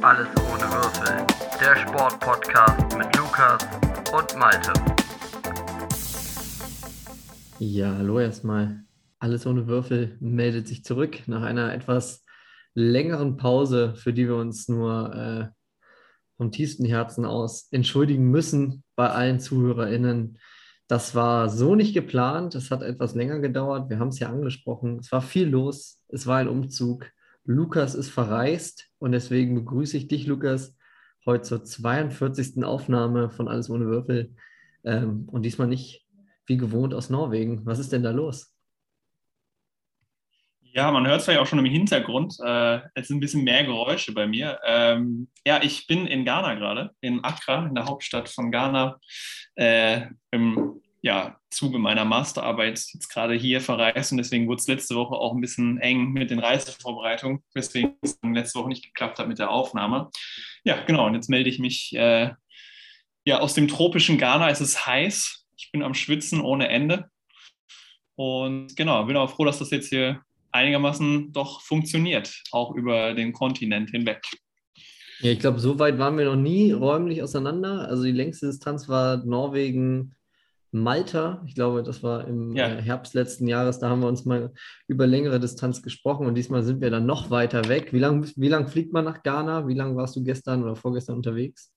Alles ohne Würfel. Der Sportpodcast mit Lukas und Malte. Ja, hallo erstmal. Alles ohne Würfel meldet sich zurück nach einer etwas längeren Pause, für die wir uns nur äh, vom tiefsten Herzen aus entschuldigen müssen bei allen ZuhörerInnen. Das war so nicht geplant. Es hat etwas länger gedauert. Wir haben es ja angesprochen. Es war viel los. Es war ein Umzug. Lukas ist verreist und deswegen begrüße ich dich, Lukas, heute zur 42. Aufnahme von Alles ohne Würfel ähm, und diesmal nicht wie gewohnt aus Norwegen. Was ist denn da los? Ja, man hört es ja auch schon im Hintergrund. Äh, es sind ein bisschen mehr Geräusche bei mir. Ähm, ja, ich bin in Ghana gerade, in Accra, in der Hauptstadt von Ghana, äh, im ja, Zuge meiner Masterarbeit jetzt gerade hier verreist und deswegen wurde es letzte Woche auch ein bisschen eng mit den Reisevorbereitungen, weswegen es letzte Woche nicht geklappt hat mit der Aufnahme. Ja, genau, und jetzt melde ich mich äh, ja, aus dem tropischen Ghana. Es ist heiß, ich bin am Schwitzen ohne Ende und genau, bin auch froh, dass das jetzt hier einigermaßen doch funktioniert, auch über den Kontinent hinweg. Ja, ich glaube, so weit waren wir noch nie räumlich auseinander. Also die längste Distanz war Norwegen, Malta. Ich glaube, das war im ja. Äh, Herbst letzten Jahres. Da haben wir uns mal über längere Distanz gesprochen und diesmal sind wir dann noch weiter weg. Wie lange wie lang fliegt man nach Ghana? Wie lange warst du gestern oder vorgestern unterwegs?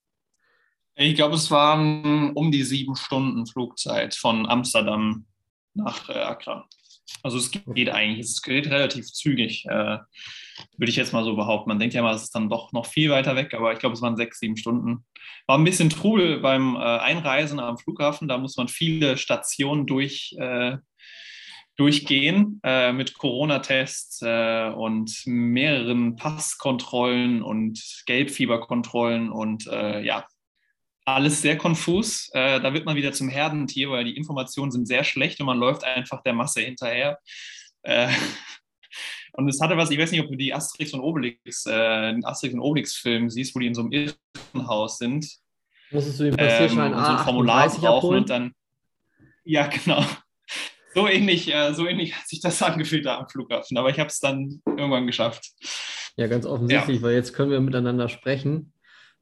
Ich glaube, es waren um die sieben Stunden Flugzeit von Amsterdam nach äh, Accra. Also es geht eigentlich, es geht relativ zügig, äh, würde ich jetzt mal so behaupten. Man denkt ja mal, es ist dann doch noch viel weiter weg, aber ich glaube, es waren sechs, sieben Stunden. War ein bisschen Trubel beim äh, Einreisen am Flughafen, da muss man viele Stationen durch, äh, durchgehen äh, mit Corona-Tests äh, und mehreren Passkontrollen und Gelbfieberkontrollen und äh, ja, alles sehr konfus. Äh, da wird man wieder zum Herdentier, weil die Informationen sind sehr schlecht und man läuft einfach der Masse hinterher. Und es hatte was, ich weiß nicht, ob du die Asterix und Obelix, äh, den Asterix und Obelix-Film siehst, wo die in so einem Irrenhaus sind. Musstest du den Passierschein ähm, so ein Formular brauchen und dann. Ja, genau. So ähnlich, äh, so ähnlich hat sich das angefühlt da am Flughafen. Aber ich habe es dann irgendwann geschafft. Ja, ganz offensichtlich, ja. weil jetzt können wir miteinander sprechen.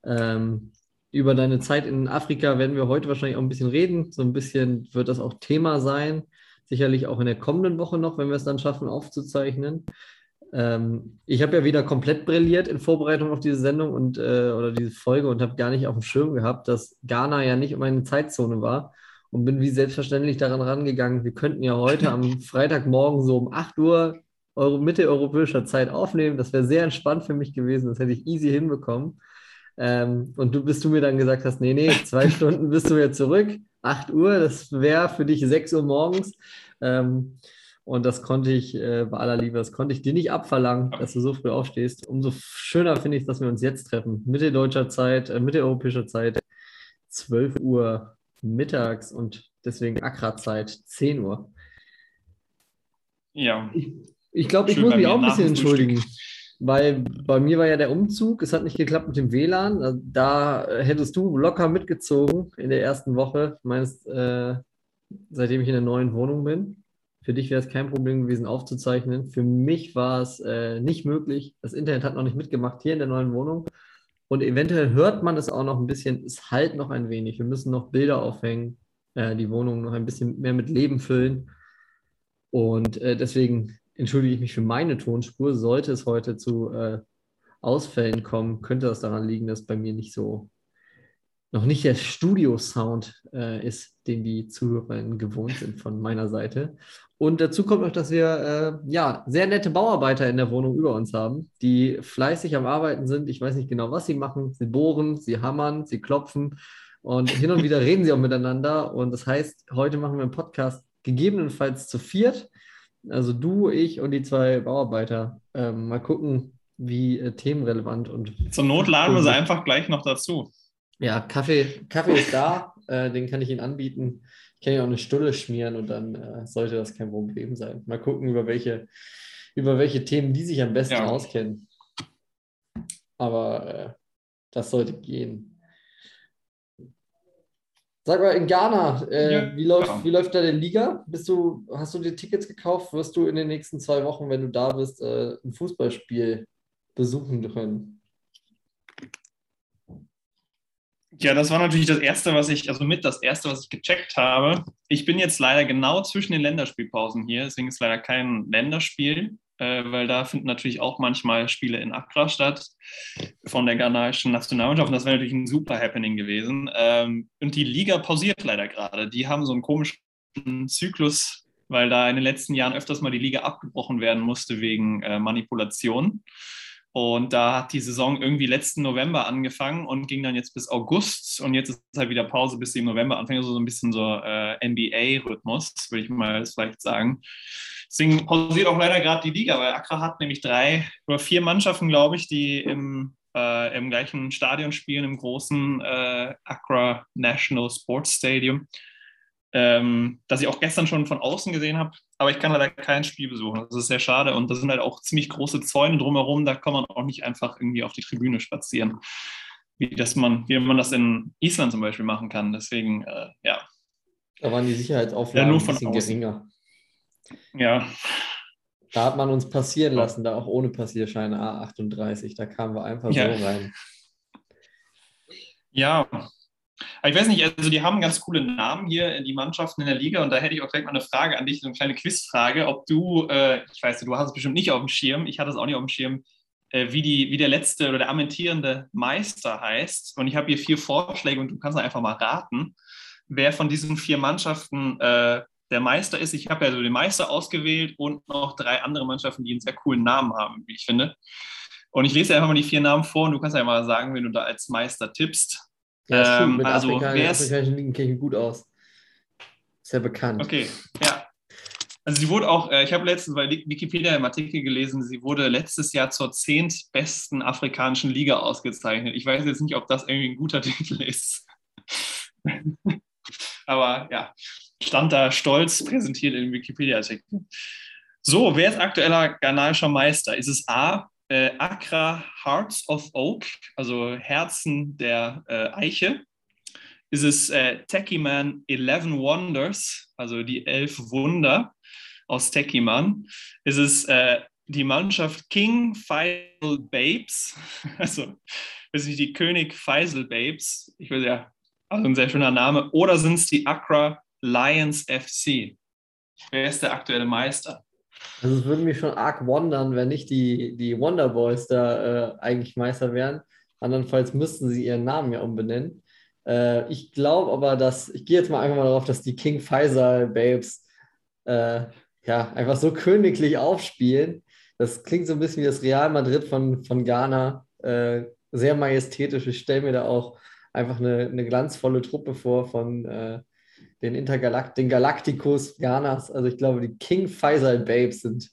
Ähm, über deine Zeit in Afrika werden wir heute wahrscheinlich auch ein bisschen reden. So ein bisschen wird das auch Thema sein. Sicherlich auch in der kommenden Woche noch, wenn wir es dann schaffen, aufzuzeichnen. Ähm, ich habe ja wieder komplett brilliert in Vorbereitung auf diese Sendung und äh, oder diese Folge und habe gar nicht auf dem Schirm gehabt, dass Ghana ja nicht meine Zeitzone war und bin wie selbstverständlich daran rangegangen. Wir könnten ja heute am Freitagmorgen so um 8 Uhr Euro, mitteleuropäischer Zeit aufnehmen. Das wäre sehr entspannt für mich gewesen. Das hätte ich easy hinbekommen. Ähm, und du, bis du mir dann gesagt hast, nee, nee, zwei Stunden bist du jetzt zurück, 8 Uhr, das wäre für dich 6 Uhr morgens. Ähm, und das konnte ich, äh, bei aller Liebe, das konnte ich dir nicht abverlangen, dass du so früh aufstehst. Umso schöner finde ich, dass wir uns jetzt treffen. Mitteldeutscher Zeit, äh, mitteleuropäischer Zeit, 12 Uhr mittags und deswegen Accra-Zeit, 10 Uhr. Ja. Ich, ich glaube, ich muss mich auch ein bisschen entschuldigen. Weil bei mir war ja der Umzug, es hat nicht geklappt mit dem WLAN. Also da hättest du locker mitgezogen in der ersten Woche, meinst, äh, seitdem ich in der neuen Wohnung bin. Für dich wäre es kein Problem gewesen, aufzuzeichnen. Für mich war es äh, nicht möglich. Das Internet hat noch nicht mitgemacht hier in der neuen Wohnung. Und eventuell hört man es auch noch ein bisschen. Es halt noch ein wenig. Wir müssen noch Bilder aufhängen, äh, die Wohnung noch ein bisschen mehr mit Leben füllen. Und äh, deswegen entschuldige ich mich für meine Tonspur. Sollte es heute zu äh, Ausfällen kommen, könnte das daran liegen, dass bei mir nicht so noch nicht der Studio-Sound äh, ist, den die Zuhörerinnen gewohnt sind von meiner Seite. Und dazu kommt noch, dass wir äh, ja sehr nette Bauarbeiter in der Wohnung über uns haben, die fleißig am Arbeiten sind. Ich weiß nicht genau, was sie machen. Sie bohren, sie hammern, sie klopfen und hin und wieder reden sie auch miteinander. Und das heißt, heute machen wir einen Podcast gegebenenfalls zu viert. Also du, ich und die zwei Bauarbeiter. Ähm, mal gucken, wie äh, themenrelevant und. Zur Not laden wir sie einfach gleich noch dazu. Ja, Kaffee, Kaffee ist da, äh, den kann ich Ihnen anbieten. Ich kann ja auch eine Stulle schmieren und dann äh, sollte das kein Problem sein. Mal gucken, über welche, über welche Themen die sich am besten ja. auskennen. Aber äh, das sollte gehen. Sag mal, in Ghana, äh, ja, wie, läuft, ja. wie läuft da die Liga? Bist du, hast du dir Tickets gekauft? Wirst du in den nächsten zwei Wochen, wenn du da bist, äh, ein Fußballspiel besuchen können? Ja, das war natürlich das Erste, was ich, also mit das Erste, was ich gecheckt habe. Ich bin jetzt leider genau zwischen den Länderspielpausen hier, deswegen ist leider kein Länderspiel, weil da finden natürlich auch manchmal Spiele in Accra statt von der ghanaischen Nationalmannschaft. Und das wäre natürlich ein super Happening gewesen. Ähm, und die Liga pausiert leider gerade. Die haben so einen komischen Zyklus, weil da in den letzten Jahren öfters mal die Liga abgebrochen werden musste wegen äh, Manipulation. Und da hat die Saison irgendwie letzten November angefangen und ging dann jetzt bis August. Und jetzt ist halt wieder Pause, bis sie im November anfängt. Also so ein bisschen so äh, NBA-Rhythmus, würde ich mal vielleicht sagen. Deswegen pausiert auch leider gerade die Liga, weil Accra hat nämlich drei oder vier Mannschaften, glaube ich, die im, äh, im gleichen Stadion spielen, im großen äh, Accra National Sports Stadium ähm, das ich auch gestern schon von außen gesehen habe. Aber ich kann leider kein Spiel besuchen. Das ist sehr schade. Und da sind halt auch ziemlich große Zäune drumherum. Da kann man auch nicht einfach irgendwie auf die Tribüne spazieren, wie, das man, wie man das in Island zum Beispiel machen kann. Deswegen, äh, ja. Da waren die Sicherheitsauflagen ja, ein bisschen geringer. Ja. Da hat man uns passieren lassen, da auch ohne Passierschein A38. Da kamen wir einfach ja. so rein. Ja, aber ich weiß nicht, also die haben ganz coole Namen hier, die Mannschaften in der Liga. Und da hätte ich auch gleich mal eine Frage an dich, so eine kleine Quizfrage, ob du, äh, ich weiß, du hast es bestimmt nicht auf dem Schirm, ich hatte es auch nicht auf dem Schirm, äh, wie, die, wie der letzte oder der ammentierende Meister heißt. Und ich habe hier vier Vorschläge und du kannst einfach mal raten, wer von diesen vier Mannschaften äh, der Meister ist. Ich habe ja so den Meister ausgewählt und noch drei andere Mannschaften, die einen sehr coolen Namen haben, wie ich finde. Und ich lese einfach mal die vier Namen vor und du kannst ja mal sagen, wenn du da als Meister tippst. Ja, ähm, mit also, Afrika, wer ist, afrikanischen Ligen kenne ich gut aus. Sehr bekannt. Okay, ja. Also sie wurde auch, äh, ich habe letztens bei Wikipedia im Artikel gelesen, sie wurde letztes Jahr zur zehntbesten afrikanischen Liga ausgezeichnet. Ich weiß jetzt nicht, ob das irgendwie ein guter Titel ist. Aber ja, stand da stolz präsentiert im Wikipedia-Artikel. So, wer ist aktueller ghanaischer Meister? Ist es A, äh, Accra Hearts of Oak, also Herzen der äh, Eiche. Ist es äh, Techiman 11 Wonders, also die elf Wunder aus Techiman. Ist es äh, die Mannschaft King Faisal Babes, also weiß nicht, die König Faisal Babes, ich weiß ja, also ein sehr schöner Name, oder sind es die Accra Lions FC? Wer ist der aktuelle Meister? Also es würde mich schon arg wundern, wenn nicht die, die Wonder Boys da äh, eigentlich Meister wären. Andernfalls müssten sie ihren Namen ja umbenennen. Äh, ich glaube aber, dass, ich gehe jetzt mal einfach mal darauf, dass die King Faisal Babes äh, ja einfach so königlich aufspielen. Das klingt so ein bisschen wie das Real Madrid von, von Ghana. Äh, sehr majestätisch. Ich stelle mir da auch einfach eine, eine glanzvolle Truppe vor von äh, den Intergalakt den Galacticus Ghanas. Also ich glaube, die King Faisal Babes sind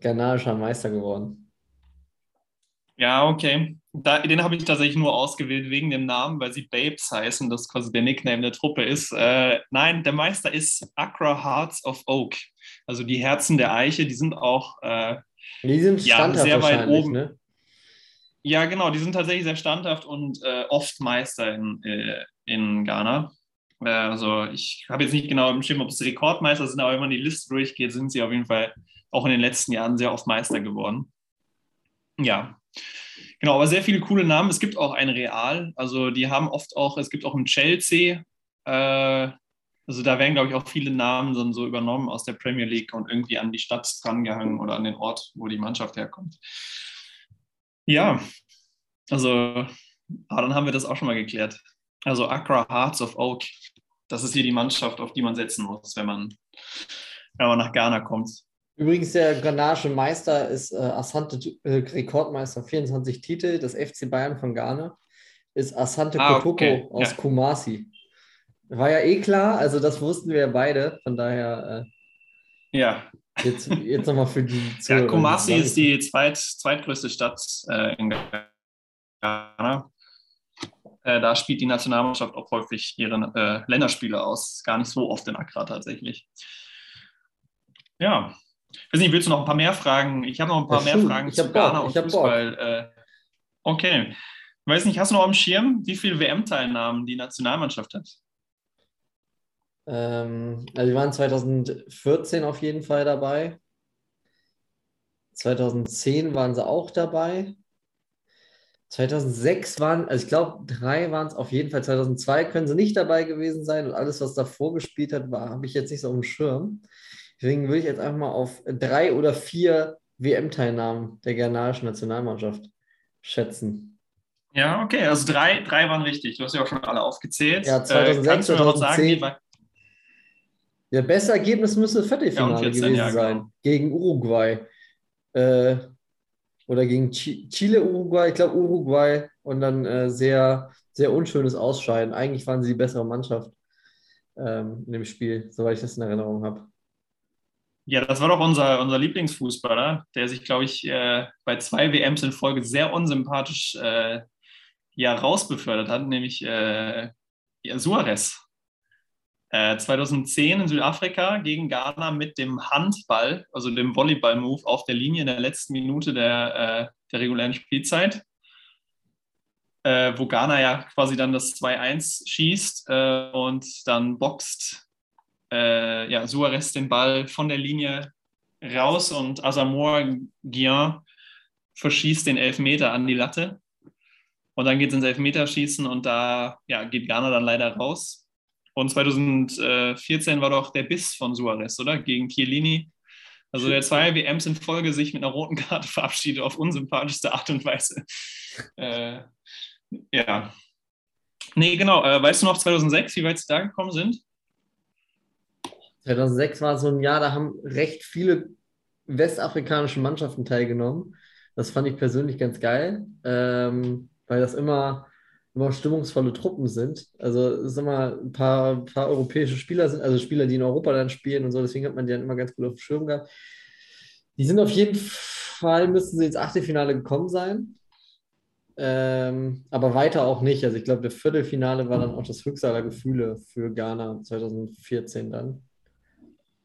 ghanaischer Meister geworden. Ja, okay. Da, den habe ich tatsächlich nur ausgewählt wegen dem Namen, weil sie Babes heißen, das quasi der Nickname der Truppe ist. Äh, nein, der Meister ist Accra Hearts of Oak. Also die Herzen der Eiche, die sind auch äh, die sind ja, sehr weit oben. Ne? Ja, genau, die sind tatsächlich sehr standhaft und äh, oft Meister in, äh, in Ghana. Äh, also ich habe jetzt nicht genau im Schirm, ob es Rekordmeister sind, aber wenn man die Liste durchgeht, sind sie auf jeden Fall auch in den letzten Jahren sehr oft Meister geworden. Ja, genau, aber sehr viele coole Namen. Es gibt auch ein Real, also die haben oft auch, es gibt auch ein Chelsea. Äh, also da werden, glaube ich, auch viele Namen dann so übernommen aus der Premier League und irgendwie an die Stadt drangehangen oder an den Ort, wo die Mannschaft herkommt. Ja, also, aber dann haben wir das auch schon mal geklärt. Also Accra Hearts of Oak, das ist hier die Mannschaft, auf die man setzen muss, wenn man, wenn man nach Ghana kommt. Übrigens, der ghanaische Meister ist äh, Asante, äh, Rekordmeister, 24 Titel. Das FC Bayern von Ghana ist Asante ah, Kotoko okay. aus ja. Kumasi. War ja eh klar, also das wussten wir ja beide. Von daher. Äh, ja. Jetzt, jetzt nochmal für die. ja, Kumasi ist die zweit, zweitgrößte Stadt äh, in Ghana. Äh, da spielt die Nationalmannschaft auch häufig ihre äh, Länderspiele aus. Gar nicht so oft in Accra tatsächlich. Ja. Ich weiß nicht, willst du noch ein paar mehr Fragen? Ich habe noch ein paar mehr Fragen zu Ghana und Fußball. Äh, okay. Ich weiß nicht, hast du noch am Schirm, wie viele WM-Teilnahmen die Nationalmannschaft hat? Ähm, also wir waren 2014 auf jeden Fall dabei. 2010 waren sie auch dabei. 2006 waren, also ich glaube, drei waren es auf jeden Fall. 2002 können sie nicht dabei gewesen sein und alles, was davor gespielt hat, habe ich jetzt nicht so auf dem Schirm. Deswegen würde ich jetzt einfach mal auf drei oder vier WM-Teilnahmen der ghanaischen Nationalmannschaft schätzen. Ja, okay, also drei, drei waren richtig. Du hast ja auch schon alle aufgezählt. Ja, 2006, äh, 2010. Sagen, ja, beste Ergebnis müsste Viertelfinale ja, 14, gewesen ja, genau. sein. Gegen Uruguay. Äh, oder gegen Chile, Uruguay, ich glaube Uruguay und dann äh, sehr, sehr unschönes Ausscheiden. Eigentlich waren sie die bessere Mannschaft ähm, in dem Spiel, soweit ich das in Erinnerung habe. Ja, das war doch unser, unser Lieblingsfußballer, der sich, glaube ich, äh, bei zwei WMs in Folge sehr unsympathisch äh, ja, rausbefördert hat, nämlich äh, Suarez. 2010 äh, in Südafrika gegen Ghana mit dem Handball, also dem Volleyball-Move auf der Linie in der letzten Minute der, äh, der regulären Spielzeit, äh, wo Ghana ja quasi dann das 2-1 schießt und dann boxt ja, Suarez den Ball von der Linie raus und Asamoah Gyan verschießt den Elfmeter an die Latte. Und dann geht es ins Elfmeterschießen und da ja, geht Ghana dann leider raus. Und 2014 war doch der Biss von Suarez, oder? Gegen Chiellini. Also der zwei WMs in Folge sich mit einer roten Karte verabschiedet auf unsympathischste Art und Weise. Äh, ja. Nee, genau. Äh, weißt du noch 2006, wie weit sie da gekommen sind? 2006 war so ein Jahr, da haben recht viele westafrikanische Mannschaften teilgenommen. Das fand ich persönlich ganz geil, ähm, weil das immer immer stimmungsvolle Truppen sind. Also es ist immer ein paar, paar europäische Spieler sind, also Spieler, die in Europa dann spielen und so, deswegen hat man die dann immer ganz gut auf dem Schirm gehabt. Die sind auf jeden Fall, müssten sie ins Achtelfinale gekommen sein. Ähm, aber weiter auch nicht. Also ich glaube, der Viertelfinale war dann auch das höchste aller Gefühle für Ghana 2014 dann.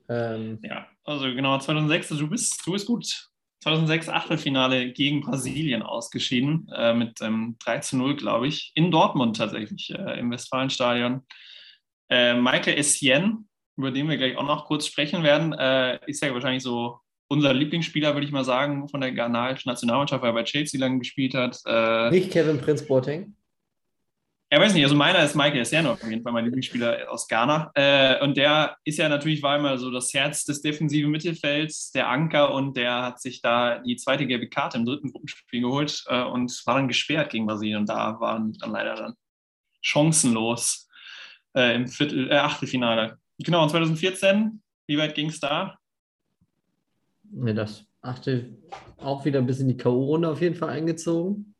Ähm, ja, also genau, 2006, also du bist, du bist gut 2006 Achtelfinale gegen Brasilien ausgeschieden, äh, mit ähm, 3 zu 0, glaube ich, in Dortmund tatsächlich, äh, im Westfalenstadion. Äh, Michael Essien, über den wir gleich auch noch kurz sprechen werden, äh, ist ja wahrscheinlich so unser Lieblingsspieler, würde ich mal sagen, von der ghanaischen Nationalmannschaft, weil er bei Chelsea lange gespielt hat. Äh, Nicht Kevin Prince Boateng? Ja, weiß nicht, also meiner ist Michael Serno auf jeden Fall mein Lieblingsspieler aus Ghana. Äh, und der ist ja natürlich, war immer so das Herz des defensiven Mittelfelds, der Anker und der hat sich da die zweite gelbe Karte im dritten Gruppenspiel geholt äh, und war dann gesperrt gegen Brasilien. Und da waren dann leider dann chancenlos äh, im Viertel, äh, Achtelfinale. Genau, und 2014, wie weit ging es da? Ja, das achte auch wieder ein bisschen die K.O.-Runde auf jeden Fall eingezogen.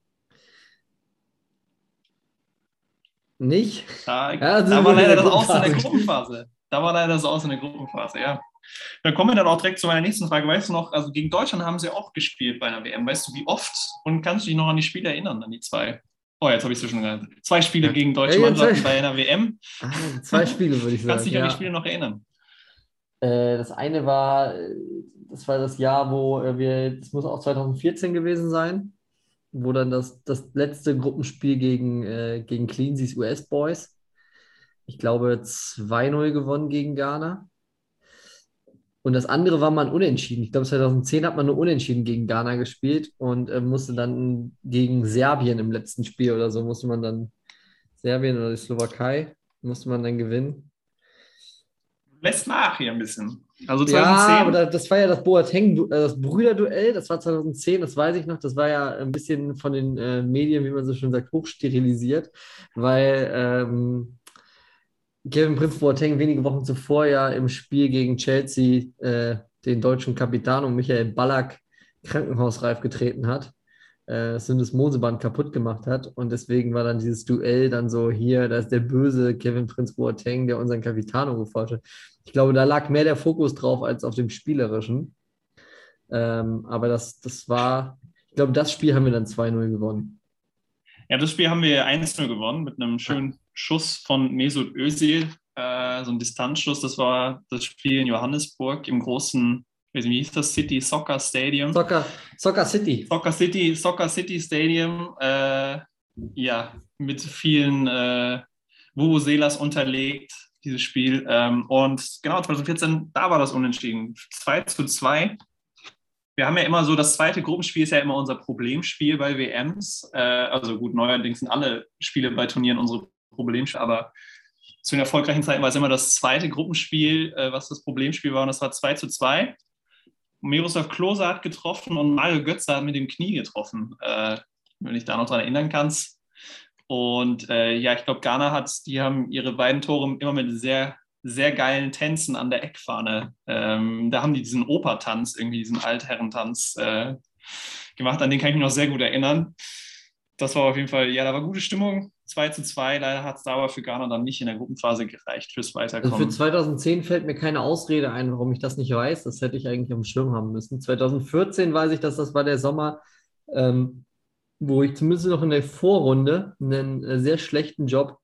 Nicht? Da, ja, da war leider das Aus in der Gruppenphase. Da war leider das Aus in der Gruppenphase, ja. Dann kommen wir dann auch direkt zu meiner nächsten Frage. Weißt du noch, also gegen Deutschland haben sie auch gespielt bei einer WM. Weißt du, wie oft? Und kannst du dich noch an die Spiele erinnern, an die zwei? Oh, jetzt habe ich es schon gesagt. Zwei Spiele ja. gegen deutsche ja, Mannschaften bei einer WM. Ah, zwei Spiele, würde ich sagen. Kannst du dich ja. an die Spiele noch erinnern? Äh, das eine war, das war das Jahr, wo wir, das muss auch 2014 gewesen sein wo dann das, das letzte Gruppenspiel gegen, äh, gegen Cleanseys US Boys, ich glaube 2-0 gewonnen gegen Ghana. Und das andere war man unentschieden. Ich glaube, 2010 hat man nur unentschieden gegen Ghana gespielt und äh, musste dann gegen Serbien im letzten Spiel oder so, musste man dann, Serbien oder die Slowakei, musste man dann gewinnen. Lässt nach hier ein bisschen. Also 2010. Ja, aber das war ja das Boateng, äh, das Brüderduell, das war 2010, das weiß ich noch. Das war ja ein bisschen von den äh, Medien, wie man so schön sagt, hochsterilisiert, weil ähm, Kevin Prinz Boateng wenige Wochen zuvor ja im Spiel gegen Chelsea äh, den deutschen Kapitän und Michael Ballack krankenhausreif getreten hat äh, das Moseband kaputt gemacht hat. Und deswegen war dann dieses Duell dann so hier, da ist der böse Kevin Prinz Boateng, der unseren Capitano geforscht hat. Ich glaube, da lag mehr der Fokus drauf als auf dem Spielerischen. Ähm, aber das, das war, ich glaube, das Spiel haben wir dann 2-0 gewonnen. Ja, das Spiel haben wir 1-0 gewonnen mit einem schönen Schuss von Mesut Özil, äh, so ein Distanzschuss. Das war das Spiel in Johannesburg im großen wie hieß das? City Soccer Stadium. Soccer, Soccer City. Soccer City, Soccer City Stadium. Äh, ja, mit vielen äh, Vuvuzelas unterlegt, dieses Spiel. Ähm, und genau, 2014, da war das unentschieden. 2 zu 2. wir haben ja immer so, das zweite Gruppenspiel ist ja immer unser Problemspiel bei WMs. Äh, also gut, neuerdings sind alle Spiele bei Turnieren unsere Problemspiele, aber zu den erfolgreichen Zeiten war es immer das zweite Gruppenspiel, äh, was das Problemspiel war, und das war 2 zu 2. Miroslav Klose hat getroffen und Mario Götze hat mit dem Knie getroffen, äh, wenn ich da noch dran erinnern kannst. Und äh, ja, ich glaube, Ghana hat, die haben ihre beiden Tore immer mit sehr, sehr geilen Tänzen an der Eckfahne. Ähm, da haben die diesen Opertanz, irgendwie diesen Altherrentanz äh, gemacht, an den kann ich mich noch sehr gut erinnern. Das war auf jeden Fall, ja, da war gute Stimmung. 2 zu 2. Leider hat es da aber für Ghana dann nicht in der Gruppenphase gereicht fürs Weiterkommen. Also für 2010 fällt mir keine Ausrede ein, warum ich das nicht weiß. Das hätte ich eigentlich dem Schirm haben müssen. 2014 weiß ich, dass das war der Sommer, ähm, wo ich zumindest noch in der Vorrunde einen äh, sehr schlechten Job,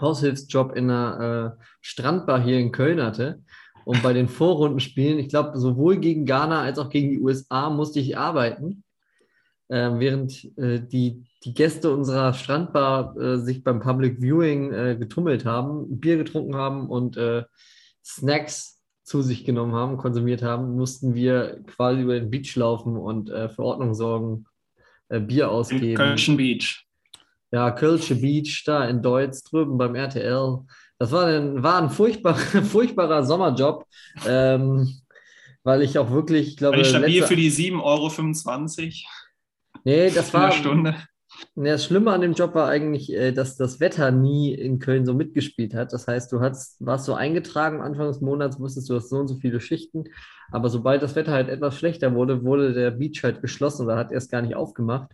Haushilfsjob in einer äh, Strandbar hier in Köln hatte. Und bei den Vorrundenspielen, ich glaube, sowohl gegen Ghana als auch gegen die USA musste ich arbeiten. Äh, während äh, die, die Gäste unserer Strandbar äh, sich beim Public Viewing äh, getummelt haben, Bier getrunken haben und Snacks zu sich genommen haben, konsumiert haben, mussten wir quasi über den Beach laufen und äh, für Ordnung sorgen, Bier ausgeben. Kölschen Beach. Ja, Kölsche Beach, da in Deutsch, drüben beim RTL. Das war ein, war ein furchtbar, furchtbarer Sommerjob. Ähm, weil ich auch wirklich, ich glaube. Ich stabil für die 7,25 Euro. Nee, das war. Stunde. Das Schlimme an dem Job war eigentlich, äh, dass das Wetter nie in Köln so mitgespielt hat. Das heißt, du hast, warst so eingetragen Anfang des Monats, wusstest du hast so und so viele Schichten. Aber sobald das Wetter halt etwas schlechter wurde, wurde der Beach halt geschlossen oder hat erst gar nicht aufgemacht.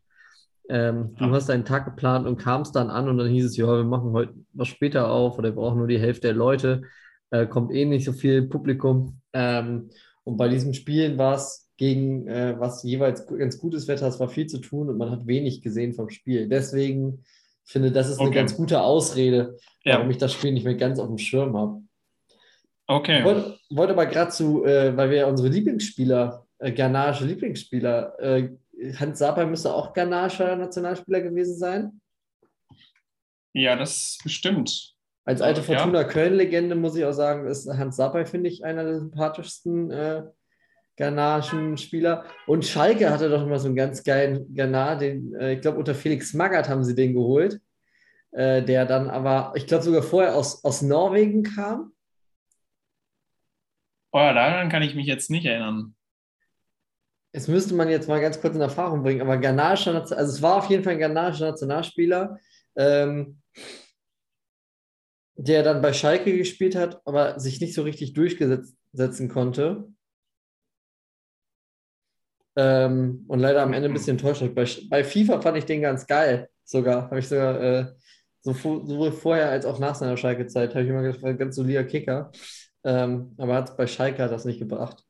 Ähm, du hast deinen Tag geplant und kamst dann an und dann hieß es, ja, wir machen heute was später auf oder wir brauchen nur die Hälfte der Leute. Äh, kommt eh nicht so viel Publikum. Ähm, und bei diesen Spielen war es gegen äh, was jeweils ganz gutes Wetter, es war viel zu tun und man hat wenig gesehen vom Spiel. Deswegen finde das ist okay. eine ganz gute Ausrede, ja. warum ich das Spiel nicht mehr ganz auf dem Schirm habe. Okay. Ich wollte, wollte aber gerade zu, äh, weil wir ja unsere Lieblingsspieler, äh, ghanaische Lieblingsspieler, äh, Hans Sapai müsste auch ghanaischer Nationalspieler gewesen sein. Ja, das bestimmt. Als alte Fortuna ja. Köln-Legende muss ich auch sagen, ist Hans Sapai, finde ich, einer der sympathischsten äh, ghanaischen Spieler. Und Schalke hatte doch immer so einen ganz geilen Ghana, den, äh, ich glaube, unter Felix Magath haben sie den geholt, äh, der dann aber, ich glaube, sogar vorher aus, aus Norwegen kam. Oh ja, daran kann ich mich jetzt nicht erinnern. Es müsste man jetzt mal ganz kurz in Erfahrung bringen, aber ghanaischer, also es war auf jeden Fall ein ghanaischer Nationalspieler, ähm, der dann bei Schalke gespielt hat, aber sich nicht so richtig durchgesetzen konnte. Ähm, und leider am Ende ein mhm. bisschen enttäuscht. Bei, bei FIFA fand ich den ganz geil, sogar. Habe ich sogar äh, so, sowohl vorher als auch nach seiner Schalke-Zeit, habe ich immer gedacht, ein ganz solider Kicker. Ähm, aber hat bei Schalke hat das nicht gebracht.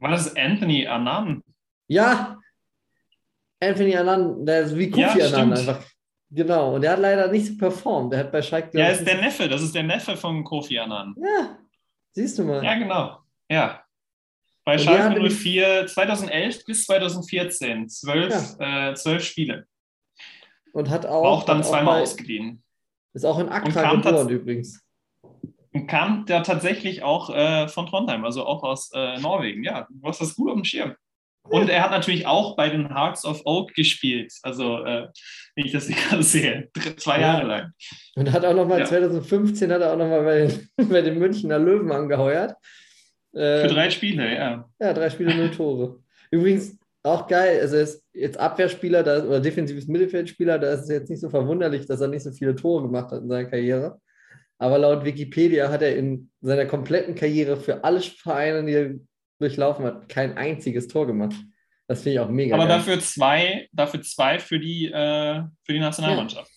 War das Anthony Annan? Ja, Anthony Annan, der ist wie Kofi ja, Annan einfach. Genau, und der hat leider nicht performt. Der hat bei Schalke. Ja, ist der Neffe, das ist der Neffe von Kofi Annan. Ja, siehst du mal. Ja, genau. Ja. Bei Schalke 04 2011 bis 2014, zwölf, ja. äh, zwölf Spiele. Und hat auch. auch dann zweimal bei, ausgeliehen. Ist auch in Accra geboren übrigens. Und kam da tatsächlich auch äh, von Trondheim, also auch aus äh, Norwegen. Ja, du hast das gut auf dem Schirm. Und er hat natürlich auch bei den Hearts of Oak gespielt. Also, äh, wenn ich das gerade sehe, zwei ja. Jahre lang. Und hat auch nochmal, ja. 2015 hat er auch nochmal bei, bei den Münchner Löwen angeheuert. Für drei Spiele, ja. Ja, drei Spiele, null Tore. Übrigens auch geil, also er ist jetzt Abwehrspieler da, oder defensives Mittelfeldspieler, da ist es jetzt nicht so verwunderlich, dass er nicht so viele Tore gemacht hat in seiner Karriere. Aber laut Wikipedia hat er in seiner kompletten Karriere für alle Vereine, die er durchlaufen hat, kein einziges Tor gemacht. Das finde ich auch mega. Aber geil. dafür zwei, dafür zwei für die, äh, für die Nationalmannschaft.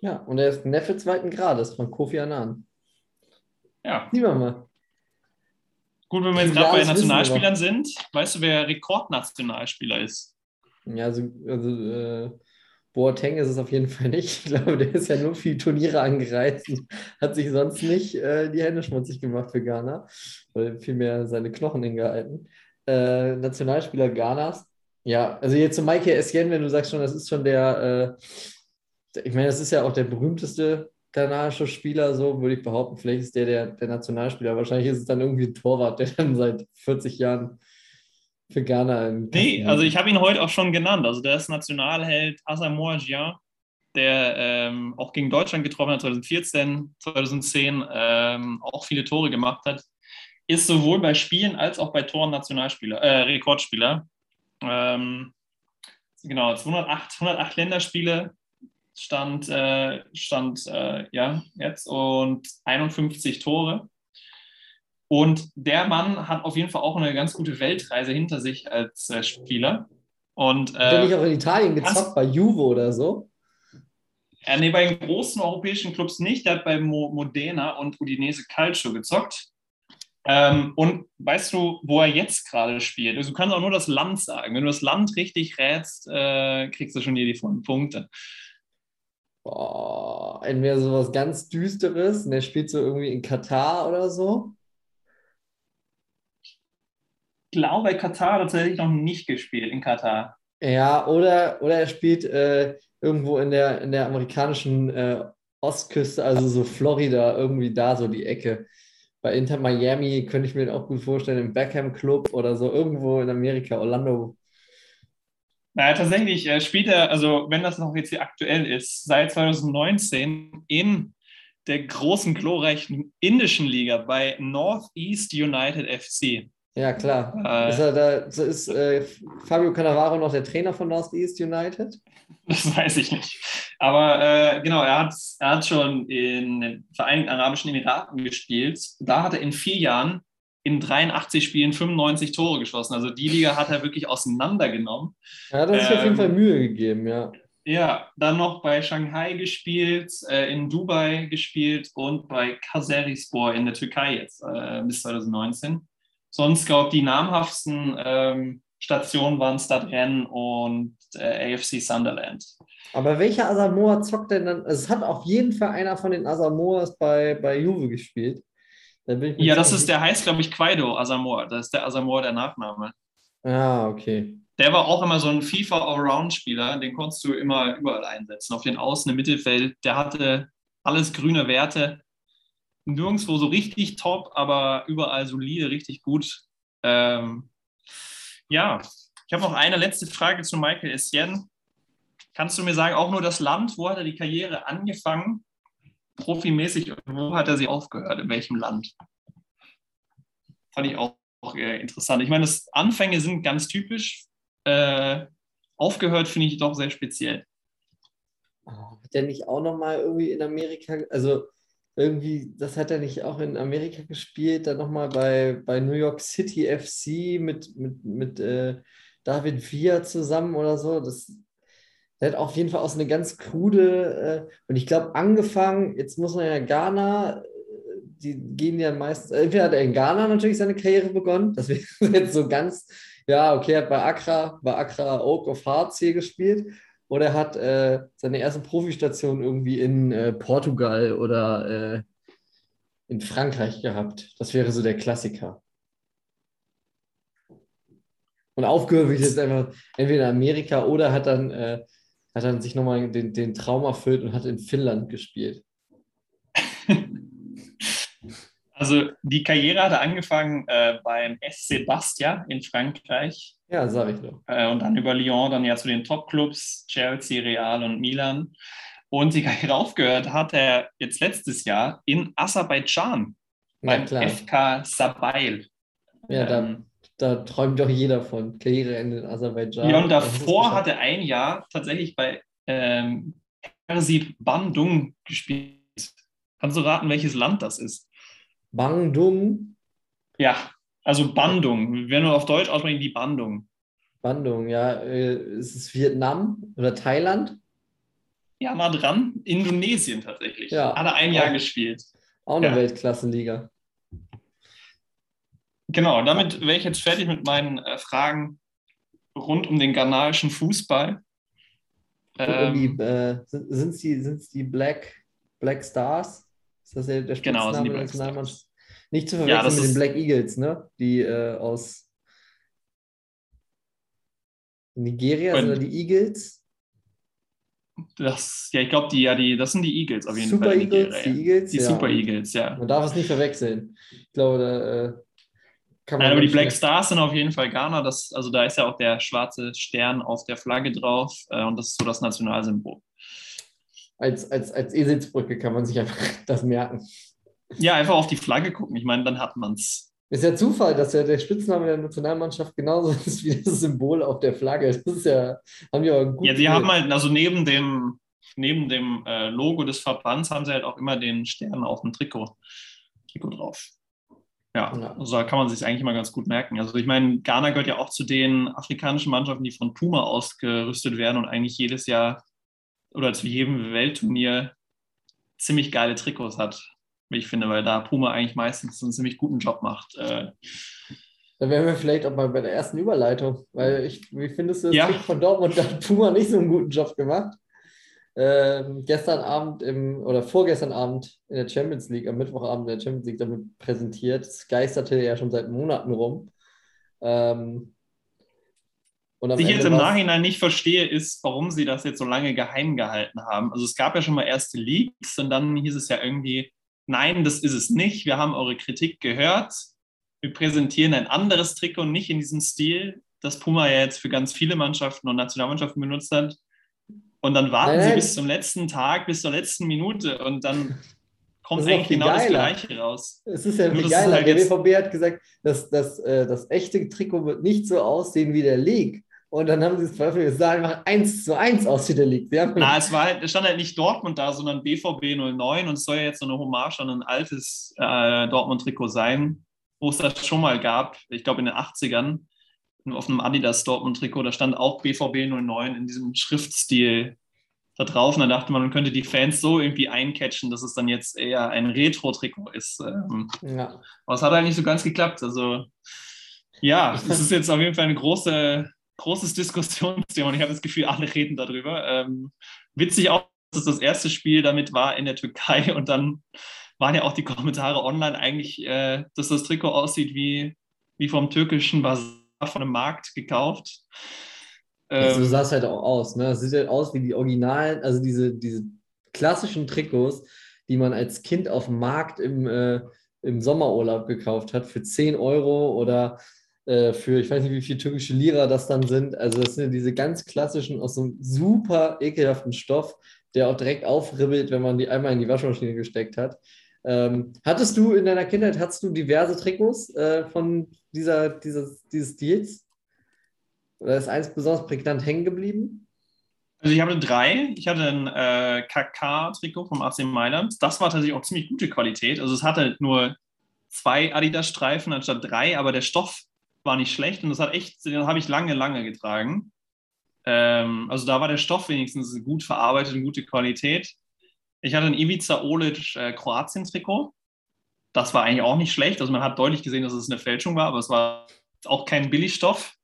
Ja. ja. und er ist Neffe zweiten Grades von Kofi Annan. Ja. Wir mal. Gut, wenn wir jetzt gerade bei Nationalspielern sind, weißt du, wer Rekordnationalspieler ist? Ja, also, also äh, Boateng ist es auf jeden Fall nicht. Ich glaube, der ist ja nur viel Turniere angereist und hat sich sonst nicht äh, die Hände schmutzig gemacht für Ghana, weil vielmehr seine Knochen hingehalten. Äh, Nationalspieler Ghanas. Ja, also jetzt zu Michael Essien, wenn du sagst schon, das ist schon der, äh, ich meine, das ist ja auch der berühmteste ghanaischer Spieler, so würde ich behaupten. Vielleicht ist der, der der Nationalspieler. Wahrscheinlich ist es dann irgendwie ein Torwart, der dann seit 40 Jahren für Ghana. Nee, also ich habe ihn heute auch schon genannt. Also der ist Nationalheld Asamoah Gyan, der ähm, auch gegen Deutschland getroffen hat 2014, 2010, ähm, auch viele Tore gemacht hat. Ist sowohl bei Spielen als auch bei Toren Nationalspieler, äh, Rekordspieler. Ähm, genau, 208, 108 Länderspiele stand, äh, stand äh, ja, jetzt und 51 Tore. Und der Mann hat auf jeden Fall auch eine ganz gute Weltreise hinter sich als äh, Spieler. Und, äh, hat er nicht auch in Italien gezockt, bei Juve oder so? Ja, nee, bei den großen europäischen Clubs nicht. Der hat bei Mo Modena und Udinese Calcio gezockt. Ähm, und weißt du, wo er jetzt gerade spielt? Also, du kannst auch nur das Land sagen. Wenn du das Land richtig rätst, äh, kriegst du schon hier die vollen Punkte. Boah, entweder sowas ganz Düsteres und er spielt so irgendwie in Katar oder so. glaube, Katar hat tatsächlich noch nicht gespielt in Katar. Ja, oder, oder er spielt äh, irgendwo in der, in der amerikanischen äh, Ostküste, also so Florida, irgendwie da so die Ecke. Bei Inter Miami könnte ich mir auch gut vorstellen, im Beckham Club oder so, irgendwo in Amerika, Orlando. Naja, tatsächlich äh, spielt er, also wenn das noch jetzt hier aktuell ist, seit 2019 in der großen, glorreichen indischen Liga bei Northeast United FC. Ja, klar. Äh, ist, da, ist äh, Fabio Cannavaro noch der Trainer von Northeast United? Das weiß ich nicht. Aber äh, genau, er hat, er hat schon in den Vereinigten Arabischen Emiraten gespielt. Da hat er in vier Jahren in 83 Spielen 95 Tore geschossen. Also die Liga hat er wirklich auseinandergenommen. Ja, das ist ähm, auf jeden Fall ähm, Mühe gegeben, ja. Ja, dann noch bei Shanghai gespielt, äh, in Dubai gespielt und bei Kayserispor in der Türkei jetzt äh, bis 2019. Sonst, glaube ich, die namhaftesten ähm, Stationen waren Stadrennen und äh, AFC Sunderland. Aber welcher Asamoah zockt denn dann? Also es hat auf jeden Fall einer von den Asamoahs bei, bei Juve gespielt. Ja, das ist, der heißt, glaube ich, Quaido Asamoah. Das ist der Asamoah der Nachname. Ah, okay. Der war auch immer so ein FIFA-Allround-Spieler, den konntest du immer überall einsetzen. Auf den Außen im Mittelfeld, der hatte alles grüne Werte nirgendwo so richtig top, aber überall solide, richtig gut. Ähm, ja, ich habe noch eine letzte Frage zu Michael Essien. Kannst du mir sagen, auch nur das Land, wo hat er die Karriere angefangen, profimäßig, und wo hat er sie aufgehört, in welchem Land? Fand ich auch, auch interessant. Ich meine, das Anfänge sind ganz typisch. Äh, aufgehört finde ich doch sehr speziell. Hat der nicht auch nochmal irgendwie in Amerika, also irgendwie, das hat er nicht auch in Amerika gespielt, dann nochmal bei, bei New York City FC mit, mit, mit äh, David Villa zusammen oder so. Das, der hat auf jeden Fall auch so eine ganz krude, äh, und ich glaube, angefangen, jetzt muss man ja Ghana, die gehen ja meistens, entweder hat er in Ghana natürlich seine Karriere begonnen, das wäre jetzt so ganz, ja, okay, hat bei Accra, bei Accra Oak of Hearts hier gespielt oder er hat äh, seine erste Profistation irgendwie in äh, Portugal oder äh, in Frankreich gehabt. Das wäre so der Klassiker. Und aufgehört wird jetzt einfach entweder in Amerika oder hat dann, äh, hat dann sich nochmal den, den Traum erfüllt und hat in Finnland gespielt. Also die Karriere hat er angefangen äh, beim SC Bastia in Frankreich. Ja, sag ich doch. Äh, und dann über Lyon dann ja zu den Top-Clubs, Chelsea, Real und Milan. Und die Karriere aufgehört hat er jetzt letztes Jahr in Aserbaidschan ja, beim klar. FK Sabail. Ja, ähm, da, träumt doch jeder von Karriereende in Aserbaidschan. Ja, und davor hat er ein Jahr tatsächlich bei ähm, Persib Bandung gespielt. Kannst du raten, welches Land das ist? Bandung? Ja, also Bandung. Wenn wir auf Deutsch aussprechen, die Bandung. Bandung, ja. Äh, ist es Vietnam oder Thailand? Ja, mal dran. Indonesien tatsächlich. Ja. Hat er ein Jahr gespielt. Auch eine ja. Weltklassenliga. Genau, damit wäre ich jetzt fertig mit meinen äh, Fragen rund um den ghanaischen Fußball. Ähm, die, äh, sind es die, die Black, Black Stars? Ist das der, der genau, sind die Black Stars. Nicht zu verwechseln ja, mit den Black Eagles, ne? Die äh, aus Nigeria, sind die Eagles? Das, ja, ich glaube, die, ja, die, das sind die Eagles auf jeden Super Fall. Eagles, die Eagles, die ja. Super Eagles, ja. Man darf es nicht verwechseln. Ich glaube, da äh. Nein, aber die Black Stars sind auf jeden Fall Ghana. Das, also da ist ja auch der schwarze Stern auf der Flagge drauf äh, und das ist so das Nationalsymbol. Als, als, als Eselsbrücke kann man sich einfach das merken. Ja, einfach auf die Flagge gucken. Ich meine, dann hat man es. Ist ja Zufall, dass ja der Spitzname der Nationalmannschaft genauso ist wie das Symbol auf der Flagge. Das ist ja, haben aber gut. Ja, sie haben halt, also neben dem, neben dem äh, Logo des Verbands haben sie halt auch immer den Stern auf dem Trikot, Trikot drauf. Ja, Ja. also da kann man sich eigentlich mal ganz gut merken. Also ich meine, Ghana gehört ja auch zu den afrikanischen Mannschaften, die von Puma ausgerüstet werden und eigentlich jedes Jahr oder zu jedem Weltturnier ziemlich geile Trikots hat, wie ich finde, weil da Puma eigentlich meistens einen ziemlich guten Job macht. Äh, Da wären wir vielleicht auch mal bei der ersten Überleitung, weil ich, wie findest du das Ja. Von Dortmund? Da hat Puma nicht so einen guten Job gemacht. Ähm, gestern Abend im, oder vorgestern Abend in der Champions League, am Mittwochabend in der Champions League damit präsentiert. Es geisterte ja schon seit Monaten rum. Ähm, und Was ich jetzt im Nachhinein nicht verstehe, ist, warum sie das jetzt so lange geheim gehalten haben. Also es gab ja schon mal erste Leaks und dann hieß es ja irgendwie, nein, das ist es nicht. Wir haben eure Kritik gehört. Wir präsentieren ein anderes Trikot, nicht in diesem Stil, das Puma ja jetzt für ganz viele Mannschaften und Nationalmannschaften benutzt hat. Und dann warten Nein, sie bis zum letzten Tag, bis zur letzten Minute und dann kommt Das eigentlich genau das geiler. Gleiche raus. Es ist ja Nur viel das geiler. halt der BVB hat gesagt, dass, dass äh, das echte Trikot wird nicht so aussehen wie der League. Und dann haben sie es veröffentlicht. Es sah einfach eins zu eins aus wie der League. Na, es war halt, es stand halt nicht Dortmund da, sondern BVB 09 und es soll ja jetzt so eine Hommage an ein altes äh, Dortmund-Trikot sein, wo es das schon mal gab, ich glaube in den 80ern, auf einem Adidas Dortmund-Trikot, da stand auch BVB 09 in diesem Schriftstil da drauf und dann dachte man, man könnte die Fans so irgendwie eincatchen, dass es dann jetzt eher ein Retro-Trikot ist. Ähm, ja. aber es hat eigentlich so ganz geklappt. Also ja, es ist jetzt auf jeden Fall ein große, großes Diskussionsthema und ich habe das Gefühl, alle reden darüber. Ähm, witzig auch, dass das erste Spiel damit war in der Türkei und dann waren ja auch die Kommentare online eigentlich, äh, dass das Trikot aussieht wie, wie vom türkischen Basar von einem Markt gekauft. so Ähm, sah es halt auch aus. Ne? Es sieht halt aus wie die Originalen, also diese, diese klassischen Trikots, die man als Kind auf dem Markt im, äh, im Sommerurlaub gekauft hat für 10 Euro oder äh, für, ich weiß nicht, wie viel türkische Lira das dann sind. Also das sind ja diese ganz klassischen aus so einem super ekelhaften Stoff, der auch direkt aufribbelt, wenn man die einmal in die Waschmaschine gesteckt hat. Ähm, hattest du in deiner Kindheit, hattest du diverse Trikots äh, von dieser, dieses, dieses Stils? Oder ist eins besonders prägnant hängen geblieben? Also ich hatte drei. Ich hatte ein äh, KK-Trikot vom AC Mailand. Das war tatsächlich auch ziemlich gute Qualität. Also es hatte nur zwei Adidas-Streifen anstatt drei, aber der Stoff war nicht schlecht und das hat echt, den habe ich lange, lange getragen. Ähm, also da war der Stoff wenigstens gut verarbeitet und gute Qualität. Ich hatte ein Ivica Olic äh, Kroatien-Trikot. Das war eigentlich auch nicht schlecht. Also man hat deutlich gesehen, dass es eine Fälschung war, aber es war auch kein Billigstoff.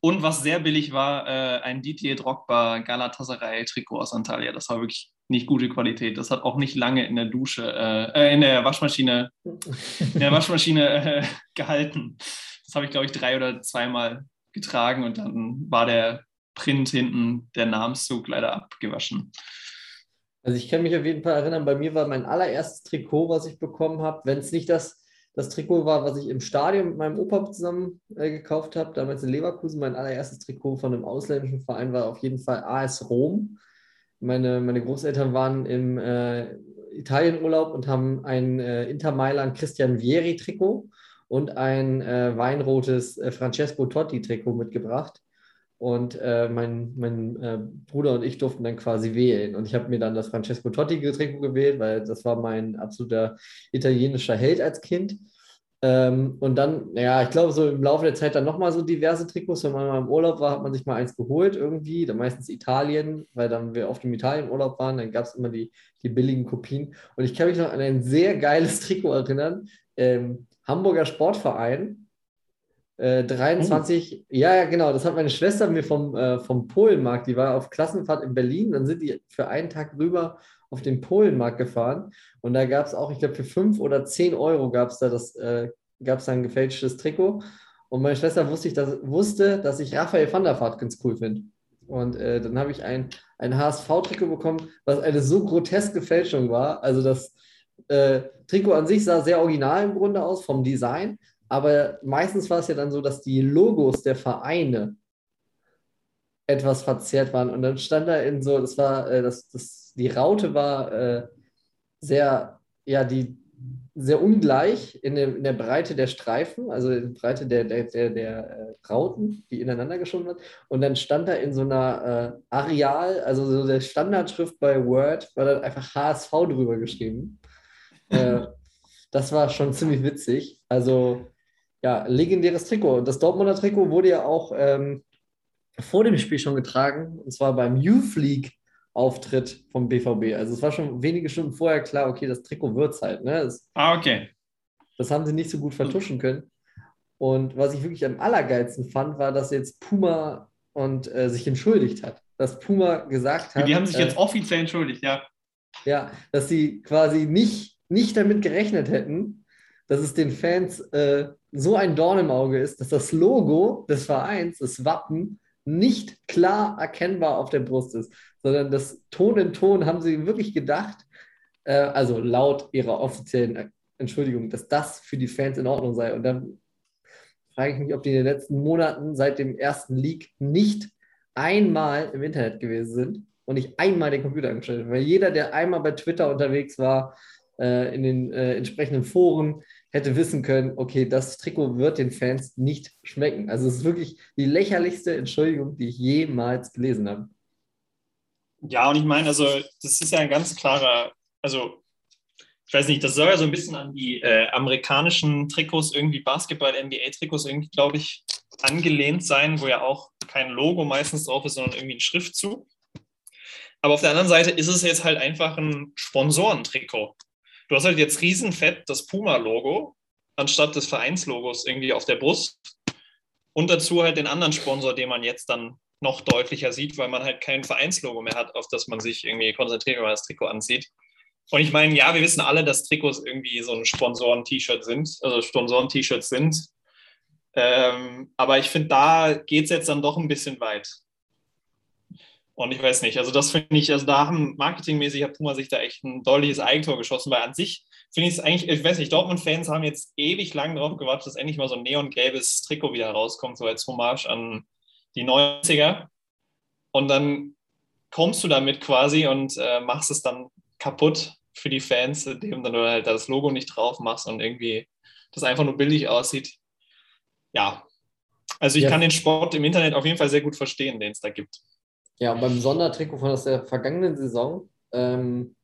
Und was sehr billig war, äh, ein Didier Drogba Galatasaray-Trikot aus Antalya. Das war wirklich nicht gute Qualität. Das hat auch nicht lange in der Dusche, äh, äh, in der Waschmaschine, in der Waschmaschine äh, gehalten. Das habe ich, glaube ich, drei oder zweimal getragen und dann war der Print hinten, der Namenszug leider abgewaschen. Also ich kann mich auf jeden Fall erinnern, bei mir war mein allererstes Trikot, was ich bekommen habe, wenn es nicht das, das Trikot war, was ich im Stadion mit meinem Opa zusammen äh, gekauft habe, damals in Leverkusen, mein allererstes Trikot von einem ausländischen Verein war auf jeden Fall AS Rom. Meine, meine Großeltern waren im äh, Italienurlaub und haben ein äh, Inter Mailand Christian Vieri Trikot und ein äh, weinrotes äh, Francesco Totti Trikot mitgebracht. Und äh, mein, mein äh, Bruder und ich durften dann quasi wählen. Und ich habe mir dann das Francesco Totti-Trikot gewählt, weil das war mein absoluter italienischer Held als Kind. Ähm, und dann, ja, ich glaube, so im Laufe der Zeit dann nochmal so diverse Trikots. Wenn man mal im Urlaub war, hat man sich mal eins geholt irgendwie. Dann meistens Italien, weil dann wir oft im Italienurlaub waren. Dann gab es immer die, die billigen Kopien. Und ich kann mich noch an ein sehr geiles Trikot erinnern. Ähm, Hamburger Sportverein. Äh, 23, ja, ja, genau, das hat meine Schwester mir vom, äh, vom Polenmarkt, die war auf Klassenfahrt in Berlin, dann sind die für einen Tag rüber auf den Polenmarkt gefahren und da gab es auch, ich glaube, für 5 oder 10 Euro gab es da das, äh, gab es da ein gefälschtes Trikot und meine Schwester wusste, ich, dass, wusste, dass ich Raphael van der Vaart ganz cool finde. Und äh, dann habe ich ein, ein HSV-Trikot bekommen, was eine so groteske Fälschung war. Also das äh, Trikot an sich sah sehr original im Grunde aus vom Design, aber meistens war es ja dann so, dass die Logos der Vereine etwas verzerrt waren. Und dann stand da in so, das war, äh, das, das, die Raute war äh, sehr, ja, die sehr ungleich in der, in der Breite der Streifen, also in der Breite der, der, der, der äh, Rauten, die ineinander geschoben wird. Und dann stand da in so einer äh, Areal, also so der Standardschrift bei Word, war dann einfach HSV drüber geschrieben. äh, das war schon ziemlich witzig. Also, ja, legendäres Trikot. Und das Dortmunder Trikot wurde ja auch ähm, vor dem Spiel schon getragen, und zwar beim Youth League Auftritt vom BVB. Also es war schon wenige Stunden vorher klar, okay, das Trikot wird es halt. Ne? Das, ah, okay. Das haben sie nicht so gut vertuschen können. Und was ich wirklich am allergeilsten fand, war, dass jetzt Puma und äh, sich entschuldigt hat. Dass Puma gesagt hat. Die haben sich äh, jetzt offiziell entschuldigt, ja. Ja, dass sie quasi nicht, nicht damit gerechnet hätten, dass es den Fans äh, so ein Dorn im Auge ist, dass das Logo des Vereins, das Wappen, nicht klar erkennbar auf der Brust ist, sondern das Ton in Ton haben sie wirklich gedacht, äh, also laut ihrer offiziellen Entschuldigung, dass das für die Fans in Ordnung sei. Und dann frage ich mich, ob die in den letzten Monaten seit dem ersten Leak nicht einmal im Internet gewesen sind und nicht einmal den Computer angestellt haben. Weil jeder, der einmal bei Twitter unterwegs war, äh, in den äh, entsprechenden Foren, hätte wissen können, okay, das Trikot wird den Fans nicht schmecken. Also es ist wirklich die lächerlichste Entschuldigung, die ich jemals gelesen habe. Ja, und ich meine, also das ist ja ein ganz klarer, also ich weiß nicht, das soll ja so ein bisschen an die äh, amerikanischen Trikots, irgendwie Basketball-NBA-Trikots irgendwie, glaube ich, angelehnt sein, wo ja auch kein Logo meistens drauf ist, sondern irgendwie ein Schriftzug. Aber auf der anderen Seite ist es jetzt halt einfach ein Sponsorentrikot. Du hast halt jetzt riesenfett das Puma-Logo anstatt des Vereinslogos irgendwie auf der Brust. Und dazu halt den anderen Sponsor, den man jetzt dann noch deutlicher sieht, weil man halt kein Vereinslogo mehr hat, auf das man sich irgendwie konzentriert, wenn man das Trikot ansieht. Und ich meine, ja, wir wissen alle, dass Trikots irgendwie so ein Sponsoren-T-Shirt sind, also Sponsoren-T-Shirts sind. Ähm, aber ich finde, da geht es jetzt dann doch ein bisschen weit. Und ich weiß nicht, also das finde ich, also da haben marketingmäßig hat Puma sich da echt ein deutliches Eigentor geschossen, weil an sich finde ich es eigentlich, ich weiß nicht, Dortmund-Fans haben jetzt ewig lang darauf gewartet, dass endlich mal so ein neongelbes Trikot wieder rauskommt, so als Hommage an die 90er. Und dann kommst du damit quasi und äh, machst es dann kaputt für die Fans, indem dann du halt das Logo nicht drauf machst und irgendwie das einfach nur billig aussieht. Ja, also ich ja. kann den Sport im Internet auf jeden Fall sehr gut verstehen, den es da gibt. Ja, beim Sondertrikot von der vergangenen Saison, ähm,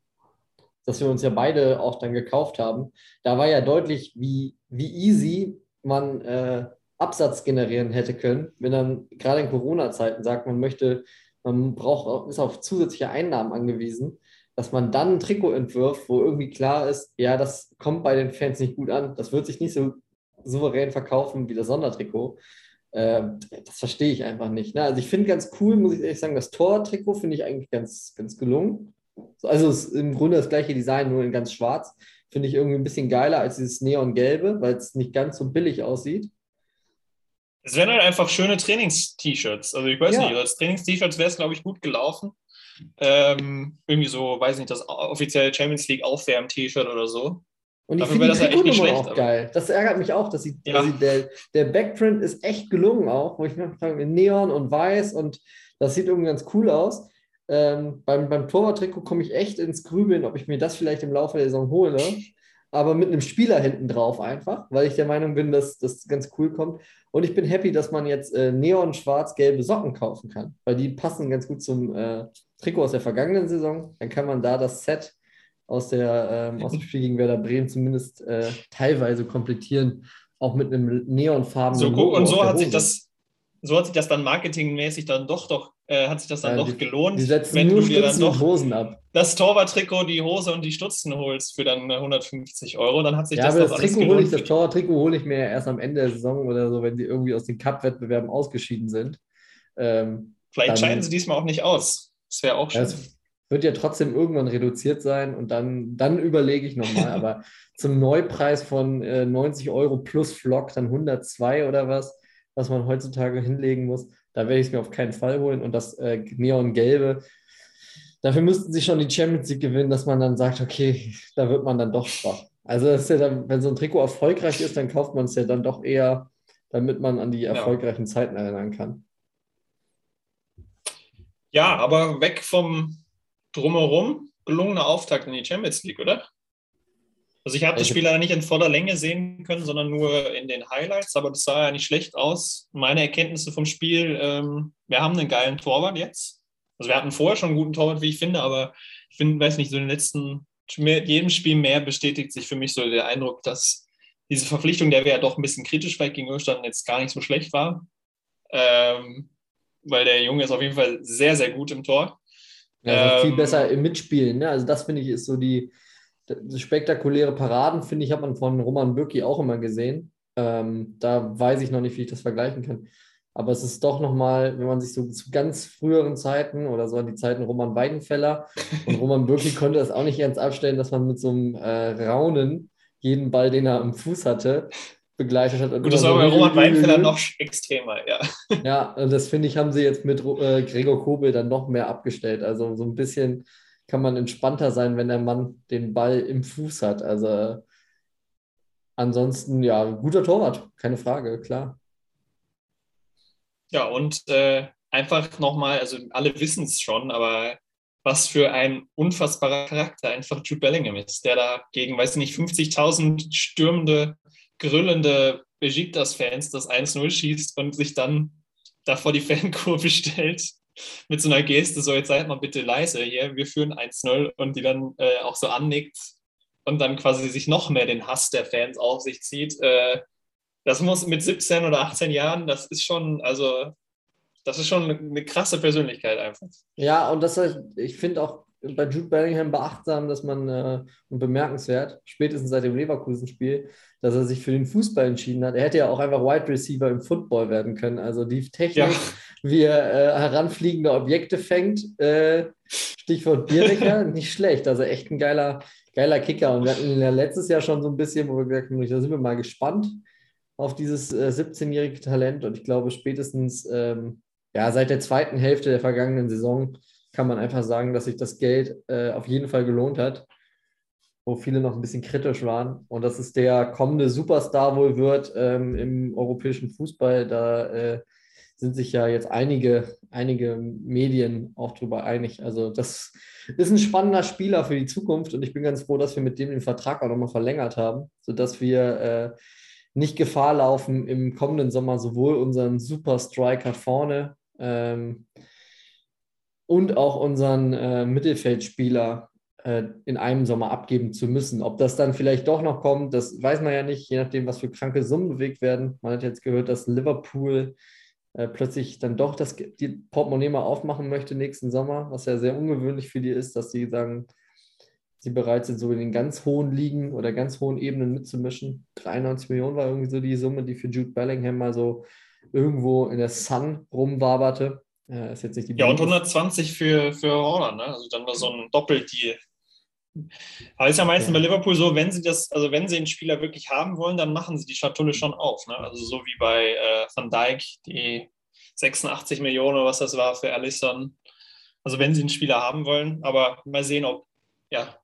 das wir uns ja beide auch dann gekauft haben, da war ja deutlich, wie, wie easy man äh, Absatz generieren hätte können, wenn dann gerade in Corona-Zeiten sagt, man möchte, man braucht, ist auf zusätzliche Einnahmen angewiesen, dass man dann ein Trikot entwirft, wo irgendwie klar ist, ja, das kommt bei den Fans nicht gut an, das wird sich nicht so souverän verkaufen wie das Sondertrikot. Äh, das verstehe ich einfach nicht. Ne? Also ich finde ganz cool, muss ich ehrlich sagen, das Tor-Trikot finde ich eigentlich ganz, ganz gelungen. Also es ist im Grunde das gleiche Design, nur in ganz schwarz. Finde ich irgendwie ein bisschen geiler als dieses Neon-Gelbe, weil es nicht ganz so billig aussieht. Es wären halt einfach schöne Trainings-T-Shirts. Also ich weiß ja. nicht, als Trainings-T-Shirts wäre es, glaube ich, gut gelaufen. Ähm, irgendwie so, weiß nicht, das offizielle Champions League Aufwärm-T-Shirt oder so. Und ich finde die Trikotnummer auch geil. Das ärgert mich auch, dass, sie, ja. dass der, der Backprint ist echt gelungen auch, wo ich mir frage, Neon und Weiß und das sieht irgendwie ganz cool aus. Ähm, beim beim Torwart-Trikot komme ich echt ins Grübeln, ob ich mir das vielleicht im Laufe der Saison hole. Aber mit einem Spieler hinten drauf einfach, weil ich der Meinung bin, dass das ganz cool kommt. Und ich bin happy, dass man jetzt äh, neon-schwarz-gelbe Socken kaufen kann, weil die passen ganz gut zum äh, Trikot aus der vergangenen Saison. Dann kann man da das Set aus, der, ähm, aus dem Spiel gegen Werder Bremen zumindest äh, teilweise komplettieren, auch mit einem neonfarbenen so, Logo Und so hat sich das so hat sich das dann marketingmäßig dann doch doch äh, hat sich das dann ja, doch die, gelohnt, die setzen wenn nur du dir dann doch Hosen ab. das Torwarttrikot, die Hose und die Stutzen holst für dann 150 Euro, dann hat sich ja, das aber doch das Trikot hole ich, das Torwarttrikot hole ich mir erst am Ende der Saison oder so, wenn sie irgendwie aus den Cup-Wettbewerben ausgeschieden sind. Ähm, Vielleicht dann, scheiden sie diesmal auch nicht aus. Das wäre auch schön. Ja, wird ja trotzdem irgendwann reduziert sein und dann, dann überlege ich nochmal. Aber zum Neupreis von äh, 90 Euro plus Flock dann 102 oder was, was man heutzutage hinlegen muss, Da werde ich es mir auf keinen Fall holen. Und das äh, Neongelbe, dafür müssten sie schon die Champions League gewinnen, dass man dann sagt, okay, da wird man dann doch schwach. Also ja dann, wenn so ein Trikot erfolgreich ist, dann kauft man es ja dann doch eher, damit man an die erfolgreichen. Zeiten erinnern kann. Ja, aber weg vom Drumherum, gelungener Auftakt in die Champions League, oder? Also ich habe das Spiel leider nicht in voller Länge sehen können, sondern nur in den Highlights, aber das sah ja nicht schlecht aus. Meine Erkenntnisse vom Spiel, ähm, wir haben einen geilen Torwart jetzt. Also wir hatten vorher schon einen guten Torwart, wie ich finde, aber ich finde, weiß nicht, so in den letzten, jedem Spiel mehr bestätigt sich für mich so der Eindruck, dass diese Verpflichtung, der wir ja doch ein bisschen kritisch vielleicht gegenüberstanden, jetzt gar nicht so schlecht war. Ähm, weil der Junge ist auf jeden Fall sehr, sehr gut im Tor. Also ähm, viel besser im Mitspielen. Ne? Also das finde ich ist so die, spektakuläre Paraden, finde ich, hat man von Roman Bürki auch immer gesehen. Ähm, da weiß ich noch nicht, wie ich das vergleichen kann. Aber es ist doch nochmal, wenn man sich so zu ganz früheren Zeiten oder so an die Zeiten Roman Weidenfeller und Roman Bürki konnte das auch nicht ernst abstellen, dass man mit so einem äh, Raunen jeden Ball, den er am Fuß hatte, begleitet hat. Gut, das war so bei Roman Weinfeller noch extremer, ja. Ja, und das finde ich, haben sie jetzt mit äh, Gregor Kobel dann noch mehr abgestellt. Also so ein bisschen kann man entspannter sein, wenn der Mann den Ball im Fuß hat. Also ansonsten, ja, guter Torwart, keine Frage, klar. Ja, und äh, einfach nochmal, also alle wissen es schon, aber was für ein unfassbarer Charakter einfach Jude Bellingham ist, der da gegen, weiß nicht, 50.000 stürmende grüllende Besiktas-Fans das 1-0 schießt und sich dann da vor die Fankurve stellt mit so einer Geste, so jetzt seid mal bitte leise hier, wir führen 1-0 und die dann äh, auch so annickt und dann quasi sich noch mehr den Hass der Fans auf sich zieht. Äh, das muss mit 17 oder 18 Jahren, das ist schon, also das ist schon eine krasse Persönlichkeit einfach. Ja, und das ich finde auch bei Jude Bellingham beachtsam, dass man äh, und bemerkenswert, spätestens seit dem Leverkusen-Spiel, dass er sich für den Fußball entschieden hat. Er hätte ja auch einfach Wide Receiver im Football werden können. Also die Technik, ja. wie er äh, heranfliegende Objekte fängt, äh, Stichwort Bierdecker, nicht schlecht. Also echt ein geiler, geiler Kicker. Und wir hatten ihn ja letztes Jahr schon so ein bisschen, wo wir gesagt haben, da sind wir mal gespannt auf dieses 17-jährige äh, Talent. Und ich glaube, spätestens ähm, ja, seit der zweiten Hälfte der vergangenen Saison kann man einfach sagen, dass sich das Geld äh, auf jeden Fall gelohnt hat, wo viele noch ein bisschen kritisch waren. Und dass es der kommende Superstar wohl wird ähm, im europäischen Fußball. Da äh, sind sich ja jetzt einige, einige Medien auch darüber einig. Also das ist ein spannender Spieler für die Zukunft und ich bin ganz froh, dass wir mit dem den Vertrag auch nochmal verlängert haben, sodass wir äh, nicht Gefahr laufen, im kommenden Sommer sowohl unseren Super Striker vorne ähm, und auch unseren äh, Mittelfeldspieler äh, in einem Sommer abgeben zu müssen. Ob das dann vielleicht doch noch kommt, das weiß man ja nicht, je nachdem, was für kranke Summen bewegt werden. Man hat jetzt gehört, dass Liverpool äh, plötzlich dann doch das die Portemonnaie mal aufmachen möchte nächsten Sommer, was ja sehr ungewöhnlich für die ist, dass sie sagen, sie bereit sind, so in den ganz hohen Ligen oder ganz hohen Ebenen mitzumischen. 93 Millionen war irgendwie so die Summe, die für Jude Bellingham mal so irgendwo in der Sun rumwaberte. Ja, ist jetzt nicht die ja, und 120 für, für Holland, ne? Also dann war so ein Doppeldeal. Aber ist ja meistens ja. bei Liverpool so, wenn sie das, also wenn sie einen Spieler wirklich haben wollen, dann machen sie die Schatulle schon auf. Ne? Also so wie bei äh, Van Dijk, die 86 Millionen oder was das war für Alisson. Also wenn sie einen Spieler haben wollen, aber mal sehen, ob, ja,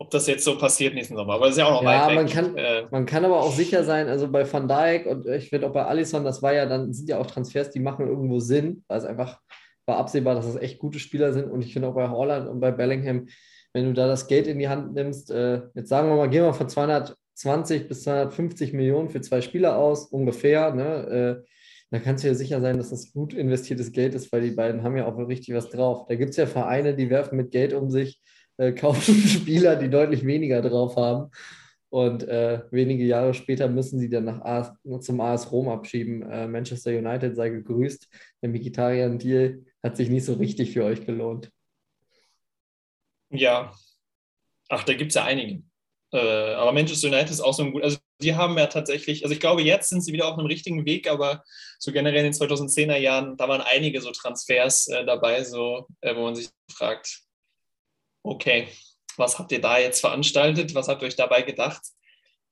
ob das jetzt so passiert nächsten Sommer. Aber es ist ja auch noch ja, weit man weg. Kann, äh, man kann aber auch sicher sein, also bei Van Dijk und ich finde auch bei Alisson, das war ja dann, sind ja auch Transfers, die machen irgendwo Sinn, weil es einfach war absehbar, dass das echt gute Spieler sind. Und ich finde auch bei Holland und bei Bellingham, wenn du da das Geld in die Hand nimmst, äh, jetzt sagen wir mal, gehen wir von 220 bis 250 Millionen für zwei Spieler aus, ungefähr, ne? Äh, da kannst du ja sicher sein, dass das gut investiertes Geld ist, weil die beiden haben ja auch richtig was drauf. Da gibt es ja Vereine, die werfen mit Geld um sich, äh, kaufen Spieler, die deutlich weniger drauf haben. Und äh, wenige Jahre später müssen sie dann nach AS, zum AS Rom abschieben. Äh, Manchester United sei gegrüßt. Der Mkhitaryan-Deal hat sich nicht so richtig für euch gelohnt. Ja. Ach, da gibt es ja einige. Äh, aber Manchester United ist auch so ein gut. Also, die haben ja tatsächlich, also ich glaube, jetzt sind sie wieder auf einem richtigen Weg, aber so generell in den 2010er Jahren, da waren einige so Transfers äh, dabei, so, äh, wo man sich fragt, okay, was habt ihr da jetzt veranstaltet? Was habt ihr euch dabei gedacht?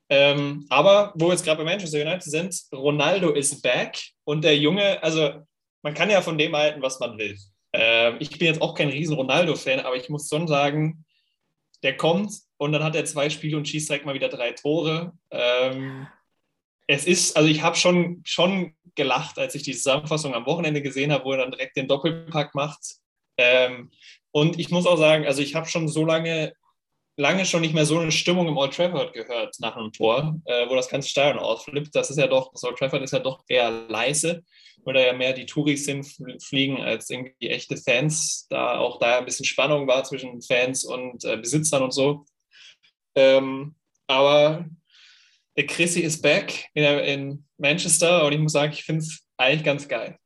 Ähm, aber wo wir jetzt gerade bei Manchester United sind, Ronaldo ist back und der Junge, also man kann ja von dem halten, was man will. Äh, ich bin jetzt auch kein riesen Ronaldo-Fan, aber ich muss schon sagen, der kommt und dann hat er zwei Spiele und schießt direkt mal wieder drei Tore. Ähm, es ist, also ich habe schon, schon gelacht, als ich die Zusammenfassung am Wochenende gesehen habe, wo er dann direkt den Doppelpack macht. Ähm, und ich muss auch sagen, also ich habe schon so lange, lange schon nicht mehr so eine Stimmung im Old Trafford gehört nach einem Tor, äh, wo das ganze Stadion ausflippt. Das ist ja doch, das Old Trafford ist ja doch eher leise, weil da ja mehr die Touris hinfliegen als irgendwie echte Fans. Da auch da ein bisschen Spannung war zwischen Fans und äh, Besitzern und so. Ähm, aber der Chrissy ist back in, in Manchester und ich muss sagen, ich finde es eigentlich ganz geil.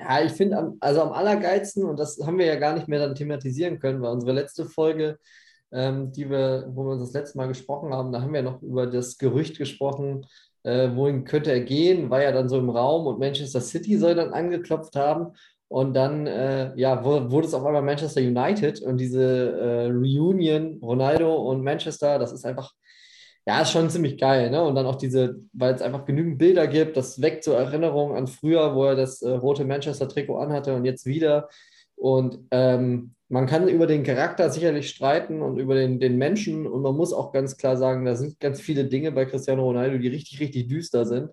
Ja, ich finde, also am allergeilsten, und das haben wir ja gar nicht mehr dann thematisieren können, weil unsere letzte Folge, ähm, die wir, wo wir uns das letzte Mal gesprochen haben, da haben wir noch über das Gerücht gesprochen, äh, wohin könnte er gehen, war ja dann so im Raum und Manchester City soll dann angeklopft haben. Und dann äh, ja, wurde es auf einmal Manchester United und diese äh, Reunion, Ronaldo und Manchester, das ist einfach ja, ist schon ziemlich geil, ne? Und dann auch diese, weil es einfach genügend Bilder gibt, das weckt so Erinnerungen an früher, wo er das äh, rote Manchester-Trikot anhatte und jetzt wieder. Und ähm, man kann über den Charakter sicherlich streiten und über den, den Menschen. Und man muss auch ganz klar sagen, da sind ganz viele Dinge bei Cristiano Ronaldo, die richtig, richtig düster sind.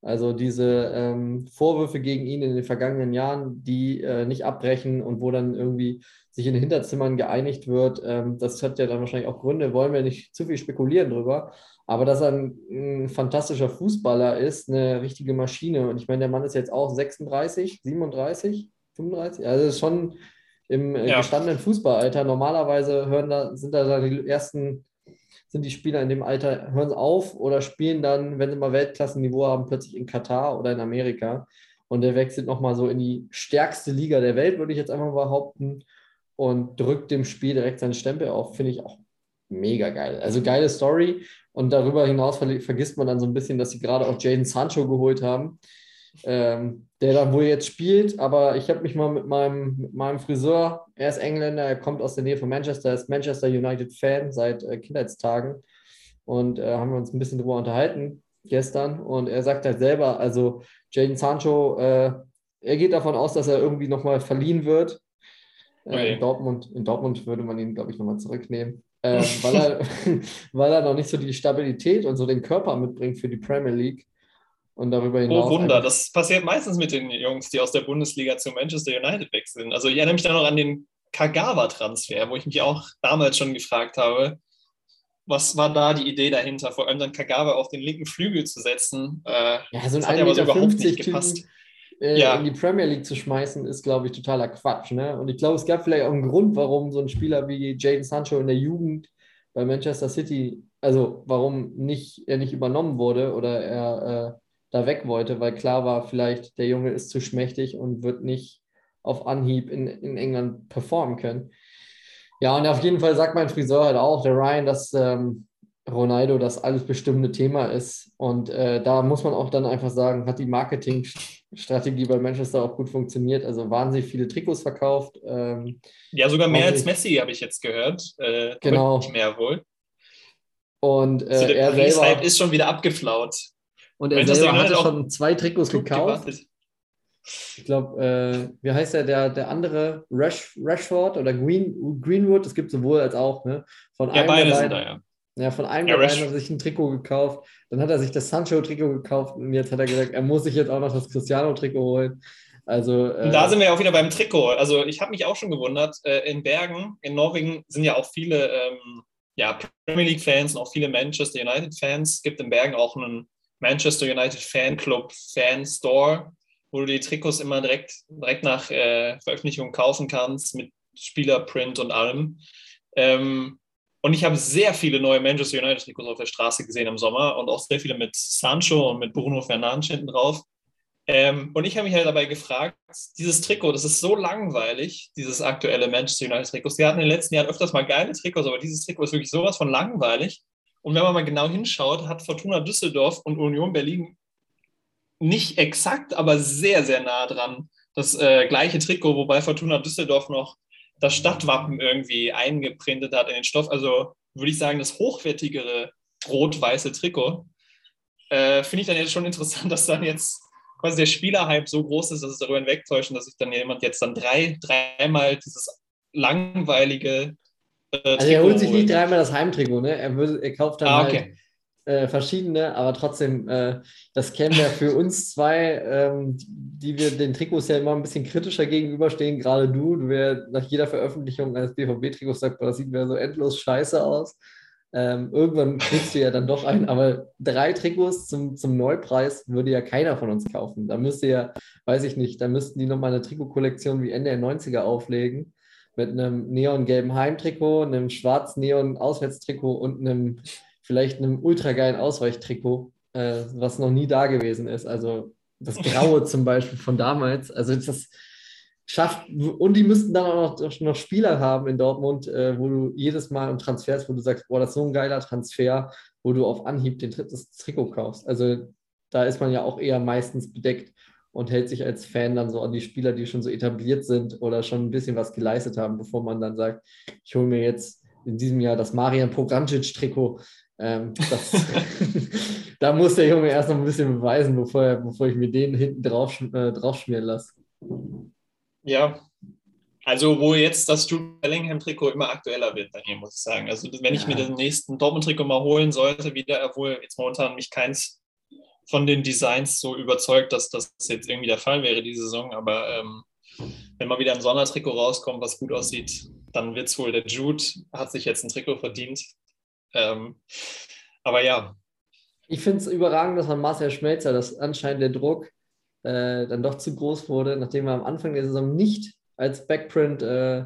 Also diese ähm, Vorwürfe gegen ihn in den vergangenen Jahren, die äh, nicht abbrechen und wo dann irgendwie sich in den Hinterzimmern geeinigt wird, ähm, das hat ja dann wahrscheinlich auch Gründe, wollen wir nicht zu viel spekulieren drüber. Aber dass er ein, ein fantastischer Fußballer ist, eine richtige Maschine. Und ich meine, der Mann ist jetzt auch 36, 37, 35. Also schon im äh, ja. gestandenen Fußballalter. Normalerweise hören da, sind da die ersten sind die Spieler in dem Alter, hören auf oder spielen dann, wenn sie mal Weltklassenniveau haben, plötzlich in Katar oder in Amerika. Und der wechselt nochmal so in die stärkste Liga der Welt, würde ich jetzt einfach mal behaupten, und drückt dem Spiel direkt seinen Stempel auf. Finde ich auch mega geil. Also geile Story. Und darüber hinaus vergisst man dann so ein bisschen, dass sie gerade auch Jaden Sancho geholt haben ähm, der dann wohl jetzt spielt. Aber ich habe mich mal mit meinem, mit meinem Friseur, er ist Engländer, er kommt aus der Nähe von Manchester, ist Manchester United-Fan seit äh, Kindheitstagen. Und äh, haben wir uns ein bisschen drüber unterhalten gestern. Und er sagt halt selber, also Jaden Sancho, äh, er geht davon aus, dass er irgendwie nochmal verliehen wird. Äh, in, Dortmund, in Dortmund würde man ihn, glaube ich, nochmal zurücknehmen. Äh, weil, er, weil er noch nicht so die Stabilität und so den Körper mitbringt für die Premier League. Und darüber hinaus. Oh Wunder, das passiert meistens mit den Jungs, die aus der Bundesliga zu Manchester United wechseln. Also ich erinnere mich da noch an den Kagawa-Transfer, wo ich mich auch damals schon gefragt habe, was war da die Idee dahinter, vor allem dann Kagawa auf den linken Flügel zu setzen. Äh, ja, so ein 1,50 so überhaupt nicht gepasst. Äh, ja. in die Premier League zu schmeißen, ist, glaube ich, totaler Quatsch. Ne? Und ich glaube, es gab vielleicht auch einen Grund, warum so ein Spieler wie Jaden Sancho in der Jugend bei Manchester City, also warum nicht, er nicht übernommen wurde oder er äh, da weg wollte, weil klar war, vielleicht der Junge ist zu schmächtig und wird nicht auf Anhieb in, in England performen können. Ja, und auf jeden Fall sagt mein Friseur halt auch, der Ryan, dass ähm, Ronaldo das alles bestimmende Thema ist. Und äh, da muss man auch dann einfach sagen, hat die Marketingstrategie bei Manchester auch gut funktioniert. Also wahnsinnig viele Trikots verkauft. Ähm, ja, sogar mehr als Messi, habe ich jetzt gehört. Äh, genau. Nicht mehr wohl. Und äh, also der er selber ist schon wieder abgeflaut. Und er selber hatte schon zwei Trikots gekauft. Gewartet. Ich glaube, äh, wie heißt der, der, der andere? Rash, Rashford oder Green, Greenwood? Es gibt sowohl als auch. Ne? Von ja, beide sind da, ja. Ja, von einem ja, der beiden hat er sich ein Trikot gekauft. Dann hat er sich das Sancho-Trikot gekauft und jetzt hat er gesagt, er muss sich jetzt auch noch das Cristiano-Trikot holen. Also, äh, da sind wir ja auch wieder beim Trikot. Also ich habe mich auch schon gewundert, äh, in Bergen, in Norwegen sind ja auch viele ähm, ja, Premier League-Fans und auch viele Manchester United-Fans. Es gibt in Bergen auch einen Manchester United Fanclub Fan Store, wo du die Trikots immer direkt, direkt nach äh, Veröffentlichung kaufen kannst mit Spielerprint und allem. Ähm, und ich habe sehr viele neue Manchester United Trikots auf der Straße gesehen im Sommer und auch sehr viele mit Sancho und mit Bruno Fernandes hinten drauf. Ähm, und ich habe mich halt dabei gefragt, dieses Trikot, das ist so langweilig, dieses aktuelle Manchester United Trikot. Sie hatten in den letzten Jahren öfters mal geile Trikots, aber dieses Trikot ist wirklich sowas von langweilig. Und wenn man mal genau hinschaut, hat Fortuna Düsseldorf und Union Berlin nicht exakt, aber sehr, sehr nah dran das äh, gleiche Trikot, wobei Fortuna Düsseldorf noch das Stadtwappen irgendwie eingeprintet hat in den Stoff. Also würde ich sagen, das hochwertigere rot-weiße Trikot. Äh, Finde ich dann jetzt schon interessant, dass dann jetzt quasi der Spielerhype so groß ist, dass es darüber hinwegtäuscht, dass sich dann jemand jetzt dann drei, dreimal dieses langweilige äh, Also er holt sich nicht dreimal das Heimtrikot, ne? Er, er kauft dann ah, okay. halt äh, verschiedene, aber trotzdem, äh, das käme ja für uns zwei, ähm, die wir den Trikots ja immer ein bisschen kritischer gegenüberstehen, gerade du, du wer nach jeder Veröffentlichung eines BVB-Trikots sagt, das sieht mir so endlos scheiße aus. Ähm, irgendwann kriegst du ja dann doch einen, aber drei Trikots zum, zum Neupreis würde ja keiner von uns kaufen. Da müsste ja, weiß ich nicht, da müssten die nochmal eine Trikotkollektion wie Ende der 90er auflegen mit einem neongelben Heimtrikot, einem schwarz-neon Auswärtstrikot und einem vielleicht einem ultra geilen Ausweichtrikot, äh, was noch nie da gewesen ist. Also das Graue zum Beispiel von damals. Also das schafft, und die müssten dann auch noch, noch Spieler haben in Dortmund, äh, wo du jedes Mal im Transfers, wo du sagst, boah, das ist so ein geiler Transfer, wo du auf Anhieb den das Trikot kaufst. Also da ist man ja auch eher meistens bedeckt und hält sich als Fan dann so an die Spieler, die schon so etabliert sind oder schon ein bisschen was geleistet haben, bevor man dann sagt, ich hole mir jetzt in diesem Jahr das Marian Pograncic-Trikot, ähm, da muss der Junge erst noch ein bisschen beweisen, bevor, er, bevor ich mir den hinten drauf, äh, draufschmieren lasse. Ja, also wo jetzt das Jude Bellingham-Trikot immer aktueller wird bei ihm, muss ich sagen. Also wenn ja. ich mir den nächsten Dortmund-Trikot mal holen sollte, wieder, obwohl jetzt momentan mich keins von den Designs so überzeugt, dass das jetzt irgendwie der Fall wäre, diese Saison. Aber ähm, wenn mal wieder ein Sondertrikot rauskommt, was gut aussieht, dann wird es wohl der Jude, hat sich jetzt ein Trikot verdient. Ähm, aber ja. Ich finde es überragend, dass man Marcel Schmelzer, dass anscheinend der Druck äh, dann doch zu groß wurde, nachdem er am Anfang der Saison nicht als Backprint äh,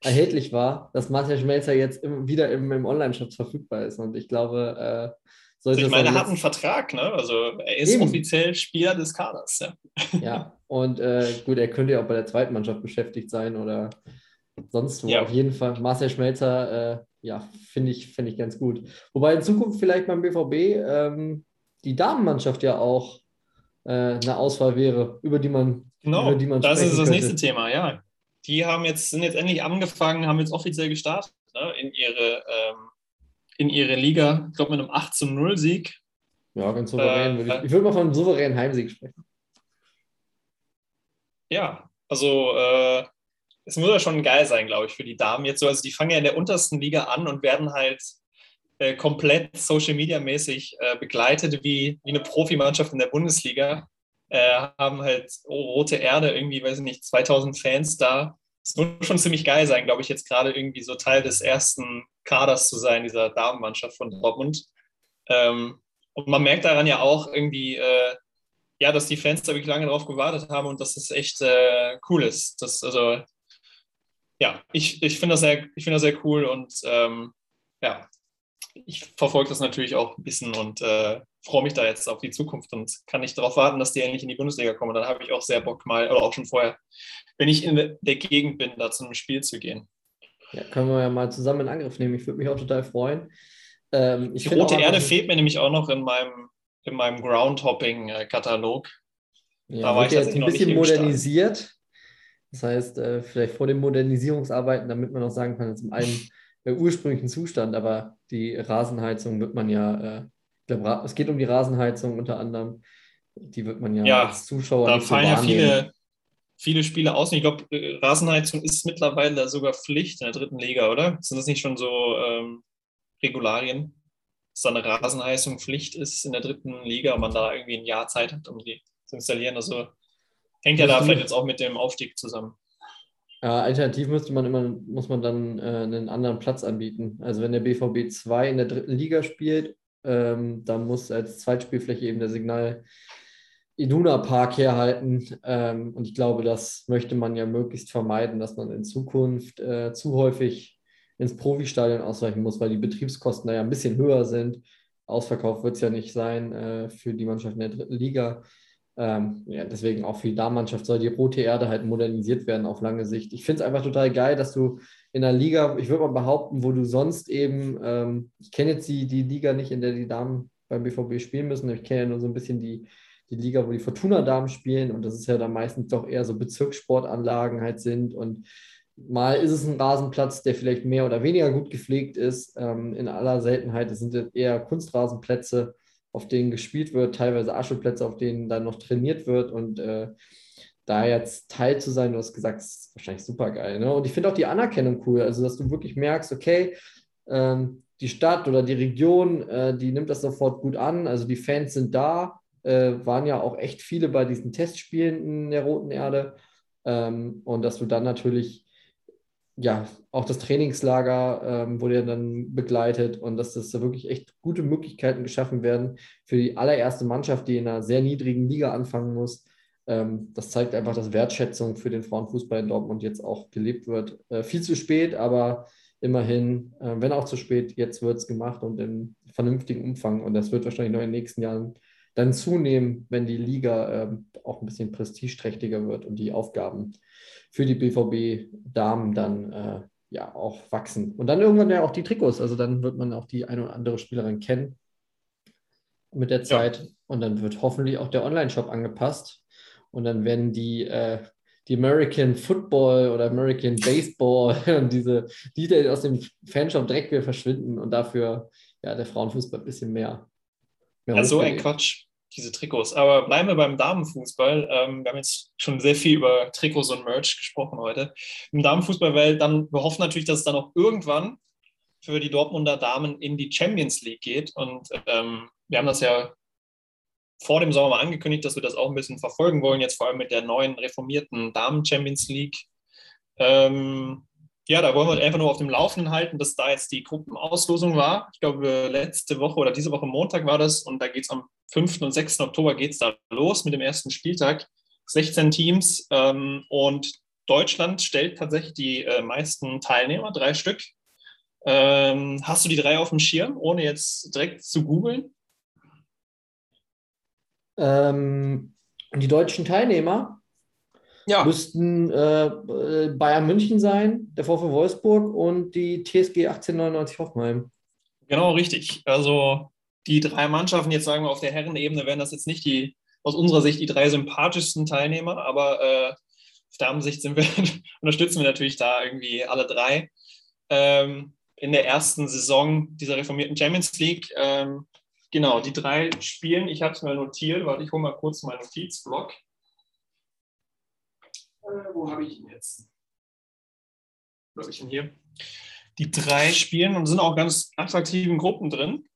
erhältlich war, dass Marcel Schmelzer jetzt im, wieder im, im Online-Shop verfügbar ist. Und ich glaube, äh, sollte. Also ich meine, er hat einen Vertrag, ne? Also er ist Eben. offiziell Spieler des Kaders. Ja, ja. und äh, gut, er könnte ja auch bei der zweiten Mannschaft beschäftigt sein oder sonst wo. Ja. Auf jeden Fall, Marcel Schmelzer, äh, ja, finde ich, find ich ganz gut. Wobei in Zukunft vielleicht beim BVB ähm, die Damenmannschaft ja auch äh, eine Auswahl wäre, über die man. Genau, über die man das ist das könnte. nächste Thema, ja. Die haben jetzt, sind jetzt endlich angefangen, haben jetzt offiziell gestartet ne, in, ihre, ähm, in ihre Liga, ich glaube mit einem 8 zu 0 Sieg. Ja, ganz souverän. Äh, würde ich, ich würde mal von einem souveränen Heimsieg sprechen. Ja, also äh, es muss ja schon geil sein, glaube ich, für die Damen jetzt so. Also die fangen ja in der untersten Liga an und werden halt äh, komplett Social Media mäßig äh, begleitet wie, wie eine Profimannschaft in der Bundesliga. Äh, haben halt oh, rote Erde, irgendwie, weiß ich nicht, 2000 Fans da. Es muss schon ziemlich geil sein, glaube ich, jetzt gerade irgendwie so Teil des ersten Kaders zu sein, dieser Damenmannschaft von Dortmund. Ähm, und man merkt daran ja auch irgendwie, äh, ja, dass die Fans da wirklich lange drauf gewartet haben und dass das echt äh, cool ist. Das, also ja, ich, ich finde das, sehr, find das sehr cool und ähm, ja, ich verfolge das natürlich auch ein bisschen und äh, freue mich da jetzt auf die Zukunft und kann nicht darauf warten, dass die endlich in die Bundesliga kommen. Dann habe ich auch sehr Bock mal, oder auch schon vorher, wenn ich in der Gegend bin, da zu einem Spiel zu gehen. Ja, können wir ja mal zusammen in Angriff nehmen. Ich würde mich auch total freuen. Ähm, die rote Erde fehlt mir nämlich auch noch in meinem, in meinem Groundhopping-Katalog. Ja, da war ich jetzt ein bisschen modernisiert. Das heißt, äh, vielleicht vor den Modernisierungsarbeiten, damit man auch sagen kann, jetzt im einen äh, ursprünglichen Zustand, aber die Rasenheizung wird man ja, äh, ich glaube, es geht um die Rasenheizung unter anderem, die wird man ja, ja als Zuschauer. Da fallen ja viele, viele Spiele aus. ich glaube, äh, Rasenheizung ist mittlerweile sogar Pflicht in der dritten Liga, oder? Sind das nicht schon so ähm, Regularien? Dass da eine Rasenheizung Pflicht ist in der dritten Liga und man da irgendwie ein Jahr Zeit hat, um die zu installieren. Also Hängt ja da vielleicht jetzt auch mit dem Aufstieg zusammen. Ja, alternativ müsste man immer, muss man dann äh, einen anderen Platz anbieten. Also wenn der BVB 2 in der dritten Liga spielt, ähm, dann muss als Zweitspielfläche eben der Signal Iduna Park herhalten. Ähm, und ich glaube, das möchte man ja möglichst vermeiden, dass man in Zukunft äh, zu häufig ins Profistadion ausweichen muss, weil die Betriebskosten da ja ein bisschen höher sind. Ausverkauf wird es ja nicht sein äh, für die Mannschaft in der dritten Liga. Ähm, ja, deswegen auch für die Damenmannschaft soll die rote Erde halt modernisiert werden auf lange Sicht. Ich finde es einfach total geil, dass du in einer Liga, ich würde mal behaupten, wo du sonst eben, ähm, ich kenne jetzt die, die Liga nicht, in der die Damen beim BVB spielen müssen, ich kenne ja nur so ein bisschen die, die Liga, wo die Fortuna-Damen spielen und das ist ja dann meistens doch eher so Bezirkssportanlagen halt sind und mal ist es ein Rasenplatz, der vielleicht mehr oder weniger gut gepflegt ist. Ähm, in aller Seltenheit es sind eher Kunstrasenplätze auf denen gespielt wird, teilweise Ascheplätze, auf denen dann noch trainiert wird und äh, da jetzt Teil zu sein, du hast gesagt, ist wahrscheinlich super geil. Ne? Und ich finde auch die Anerkennung cool, also dass du wirklich merkst, okay, ähm, die Stadt oder die Region, äh, die nimmt das sofort gut an, also die Fans sind da, äh, waren ja auch echt viele bei diesen Testspielen in der Roten Erde ähm, und dass du dann natürlich ja, auch das Trainingslager ähm, wurde ja dann begleitet und dass das da wirklich echt gute Möglichkeiten geschaffen werden für die allererste Mannschaft, die in einer sehr niedrigen Liga anfangen muss. Ähm, das zeigt einfach, dass Wertschätzung für den Frauenfußball in Dortmund jetzt auch gelebt wird. Äh, viel zu spät, aber immerhin, äh, wenn auch zu spät, jetzt wird es gemacht und in vernünftigem Umfang. Und das wird wahrscheinlich noch in den nächsten Jahren dann zunehmen, wenn die Liga äh, auch ein bisschen prestigeträchtiger wird und die Aufgaben für die BVB-Damen dann äh, ja auch wachsen. Und dann irgendwann ja auch die Trikots. Also dann wird man auch die eine oder andere Spielerin kennen mit der Zeit. Ja. Und dann wird hoffentlich auch der Online-Shop angepasst. Und dann werden die, äh, die American Football oder American Baseball und diese Lieder aus dem Fanshop direkt wieder verschwinden und dafür ja der Frauenfußball ein bisschen mehr. Ja, so ein Quatsch diese Trikots. Aber bleiben wir beim Damenfußball. Ähm, wir haben jetzt schon sehr viel über Trikots und Merch gesprochen heute. Im Damenfußball, weil dann, wir hoffen natürlich, dass es dann auch irgendwann für die Dortmunder Damen in die Champions League geht. Und ähm, wir haben das ja vor dem Sommer mal angekündigt, dass wir das auch ein bisschen verfolgen wollen, jetzt vor allem mit der neuen reformierten Damen Champions League. Ähm, ja, da wollen wir einfach nur auf dem Laufenden halten, dass da jetzt die Gruppenauslosung war. Ich glaube, letzte Woche oder diese Woche Montag war das und da geht es am 5. und 6. Oktober geht da los mit dem ersten Spieltag. 16 Teams ähm, und Deutschland stellt tatsächlich die äh, meisten Teilnehmer, drei Stück. Ähm, hast du die drei auf dem Schirm, ohne jetzt direkt zu googeln? Ähm, die deutschen Teilnehmer? Ja. müssten äh, Bayern München sein, der VfW Wolfsburg und die TSG 1899 Hoffenheim. Genau, richtig. Also die drei Mannschaften, jetzt sagen wir auf der Herrenebene, wären das jetzt nicht die, aus unserer Sicht die drei sympathischsten Teilnehmer, aber äh, auf Damensicht sind wir, unterstützen wir natürlich da irgendwie alle drei. Ähm, in der ersten Saison dieser reformierten Champions League. Ähm, genau, die drei spielen, ich habe es mal notiert, warte, ich hole mal kurz meinen Notizblock. Wo habe ich ihn jetzt? Wo habe ich ihn hier? Die drei spielen und sind auch ganz attraktiven Gruppen drin.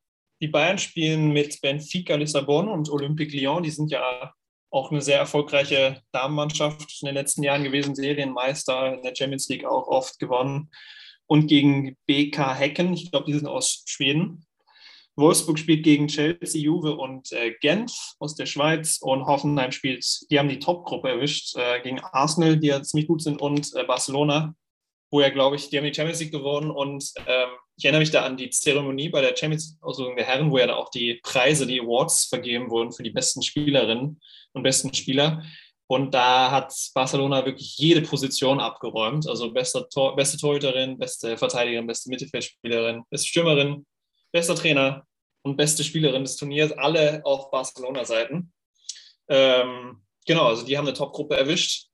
Die Bayern spielen mit Benfica Lissabon und Olympique Lyon. Die sind ja auch eine sehr erfolgreiche Damenmannschaft in den letzten Jahren gewesen, Serienmeister in der Champions League auch oft gewonnen. Und gegen BK Hecken, ich glaube, die sind aus Schweden. Wolfsburg spielt gegen Chelsea, Juve und äh, Genf aus der Schweiz und Hoffenheim spielt, die haben die Top-Gruppe erwischt äh, gegen Arsenal, die ja ziemlich gut sind und äh, Barcelona, wo ja, glaube ich, die haben die Champions League gewonnen und ähm, ich erinnere mich da an die Zeremonie bei der Champions League der Herren, wo ja da auch die Preise, die Awards vergeben wurden für die besten Spielerinnen und besten Spieler. Und da hat Barcelona wirklich jede Position abgeräumt. Also beste, Tor, beste Torhüterin, beste Verteidigerin, beste Mittelfeldspielerin, beste Stürmerin, bester Trainer und beste Spielerin des Turniers, alle auf Barcelona-Seiten. Ähm, genau, also die haben eine Top-Gruppe erwischt.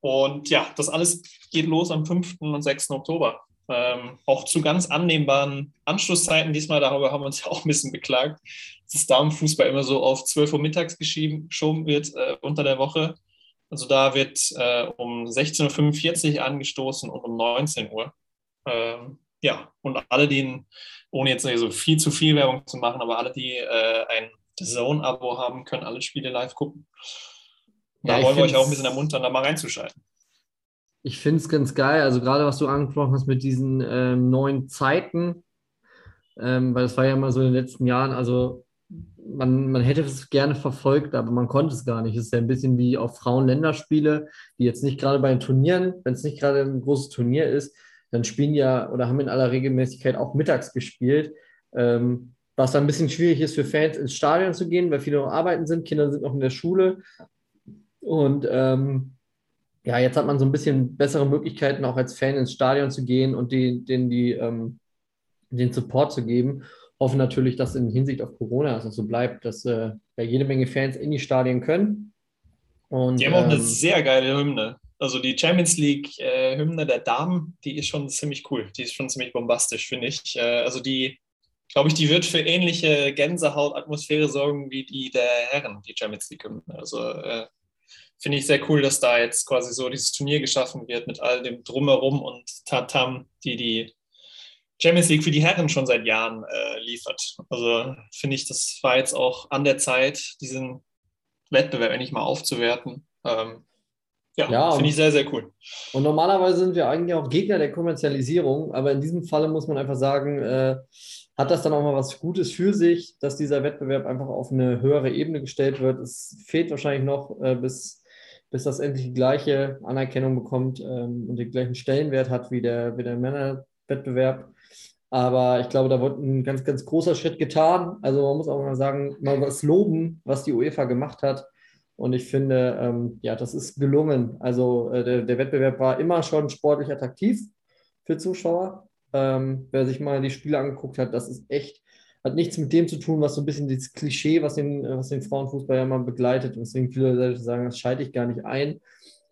Und ja, das alles geht los am 5. und 6. Oktober. Ähm, auch zu ganz annehmbaren Anschlusszeiten. Diesmal darüber haben wir uns ja auch ein bisschen beklagt, dass das Damenfußball immer so auf 12 Uhr mittags geschoben wird äh, unter der Woche. Also da wird äh, um 16.45 Uhr angestoßen und um 19 Uhr. Ähm, ja, und alle, die, ohne jetzt so viel zu viel Werbung zu machen, aber alle, die äh, ein Zone-Abo haben, können alle Spiele live gucken. Da ja, wollen wir euch auch ein bisschen ermuntern, da mal reinzuschalten. Ich finde es ganz geil, also gerade was du angesprochen hast mit diesen ähm, neuen Zeiten, ähm, weil das war ja mal so in den letzten Jahren, also man, man hätte es gerne verfolgt, aber man konnte es gar nicht. Es ist ja ein bisschen wie auf Frauen-Länderspiele, die jetzt nicht gerade bei den Turnieren, wenn es nicht gerade ein großes Turnier ist, dann spielen ja oder haben in aller Regelmäßigkeit auch mittags gespielt. Ähm, was dann ein bisschen schwierig ist für Fans ins Stadion zu gehen, weil viele noch arbeiten sind, Kinder sind noch in der Schule. Und ähm, ja, jetzt hat man so ein bisschen bessere Möglichkeiten, auch als Fan ins Stadion zu gehen und denen die, die, ähm, den Support zu geben. Hoffe natürlich, dass in Hinsicht auf Corona es auch so bleibt, dass äh, ja, jede Menge Fans in die Stadien können. Und, die haben auch eine ähm, sehr geile Hymne. Also die Champions League-Hymne äh, der Damen, die ist schon ziemlich cool. Die ist schon ziemlich bombastisch, finde ich. Äh, also die glaube ich, die wird für ähnliche Gänsehautatmosphäre sorgen wie die der Herren, die Champions League. Also äh, finde ich sehr cool, dass da jetzt quasi so dieses Turnier geschaffen wird mit all dem Drumherum und Tatam, die die Champions League für die Herren schon seit Jahren äh, liefert. Also finde ich, das war jetzt auch an der Zeit, diesen Wettbewerb endlich mal aufzuwerten. Ähm, ja, ja finde ich sehr, sehr cool. Und normalerweise sind wir eigentlich auch Gegner der Kommerzialisierung, aber in diesem Falle muss man einfach sagen, äh, hat das dann auch mal was Gutes für sich, dass dieser Wettbewerb einfach auf eine höhere Ebene gestellt wird. Es fehlt wahrscheinlich noch, äh, bis, bis das endlich die gleiche Anerkennung bekommt ähm, und den gleichen Stellenwert hat wie der, wie der Männerwettbewerb. Aber ich glaube, da wurde ein ganz, ganz großer Schritt getan. Also man muss auch mal sagen, mal was loben, was die UEFA gemacht hat. Und ich finde, ähm, ja, das ist gelungen. Also äh, der, der, Wettbewerb war immer schon sportlich attraktiv für Zuschauer. Ähm, wer sich mal die Spiele angeguckt hat, das ist echt, hat nichts mit dem zu tun, was so ein bisschen das Klischee, was den, was den Frauenfußball ja mal begleitet. Und deswegen viele Leute sagen, das schalte ich gar nicht ein,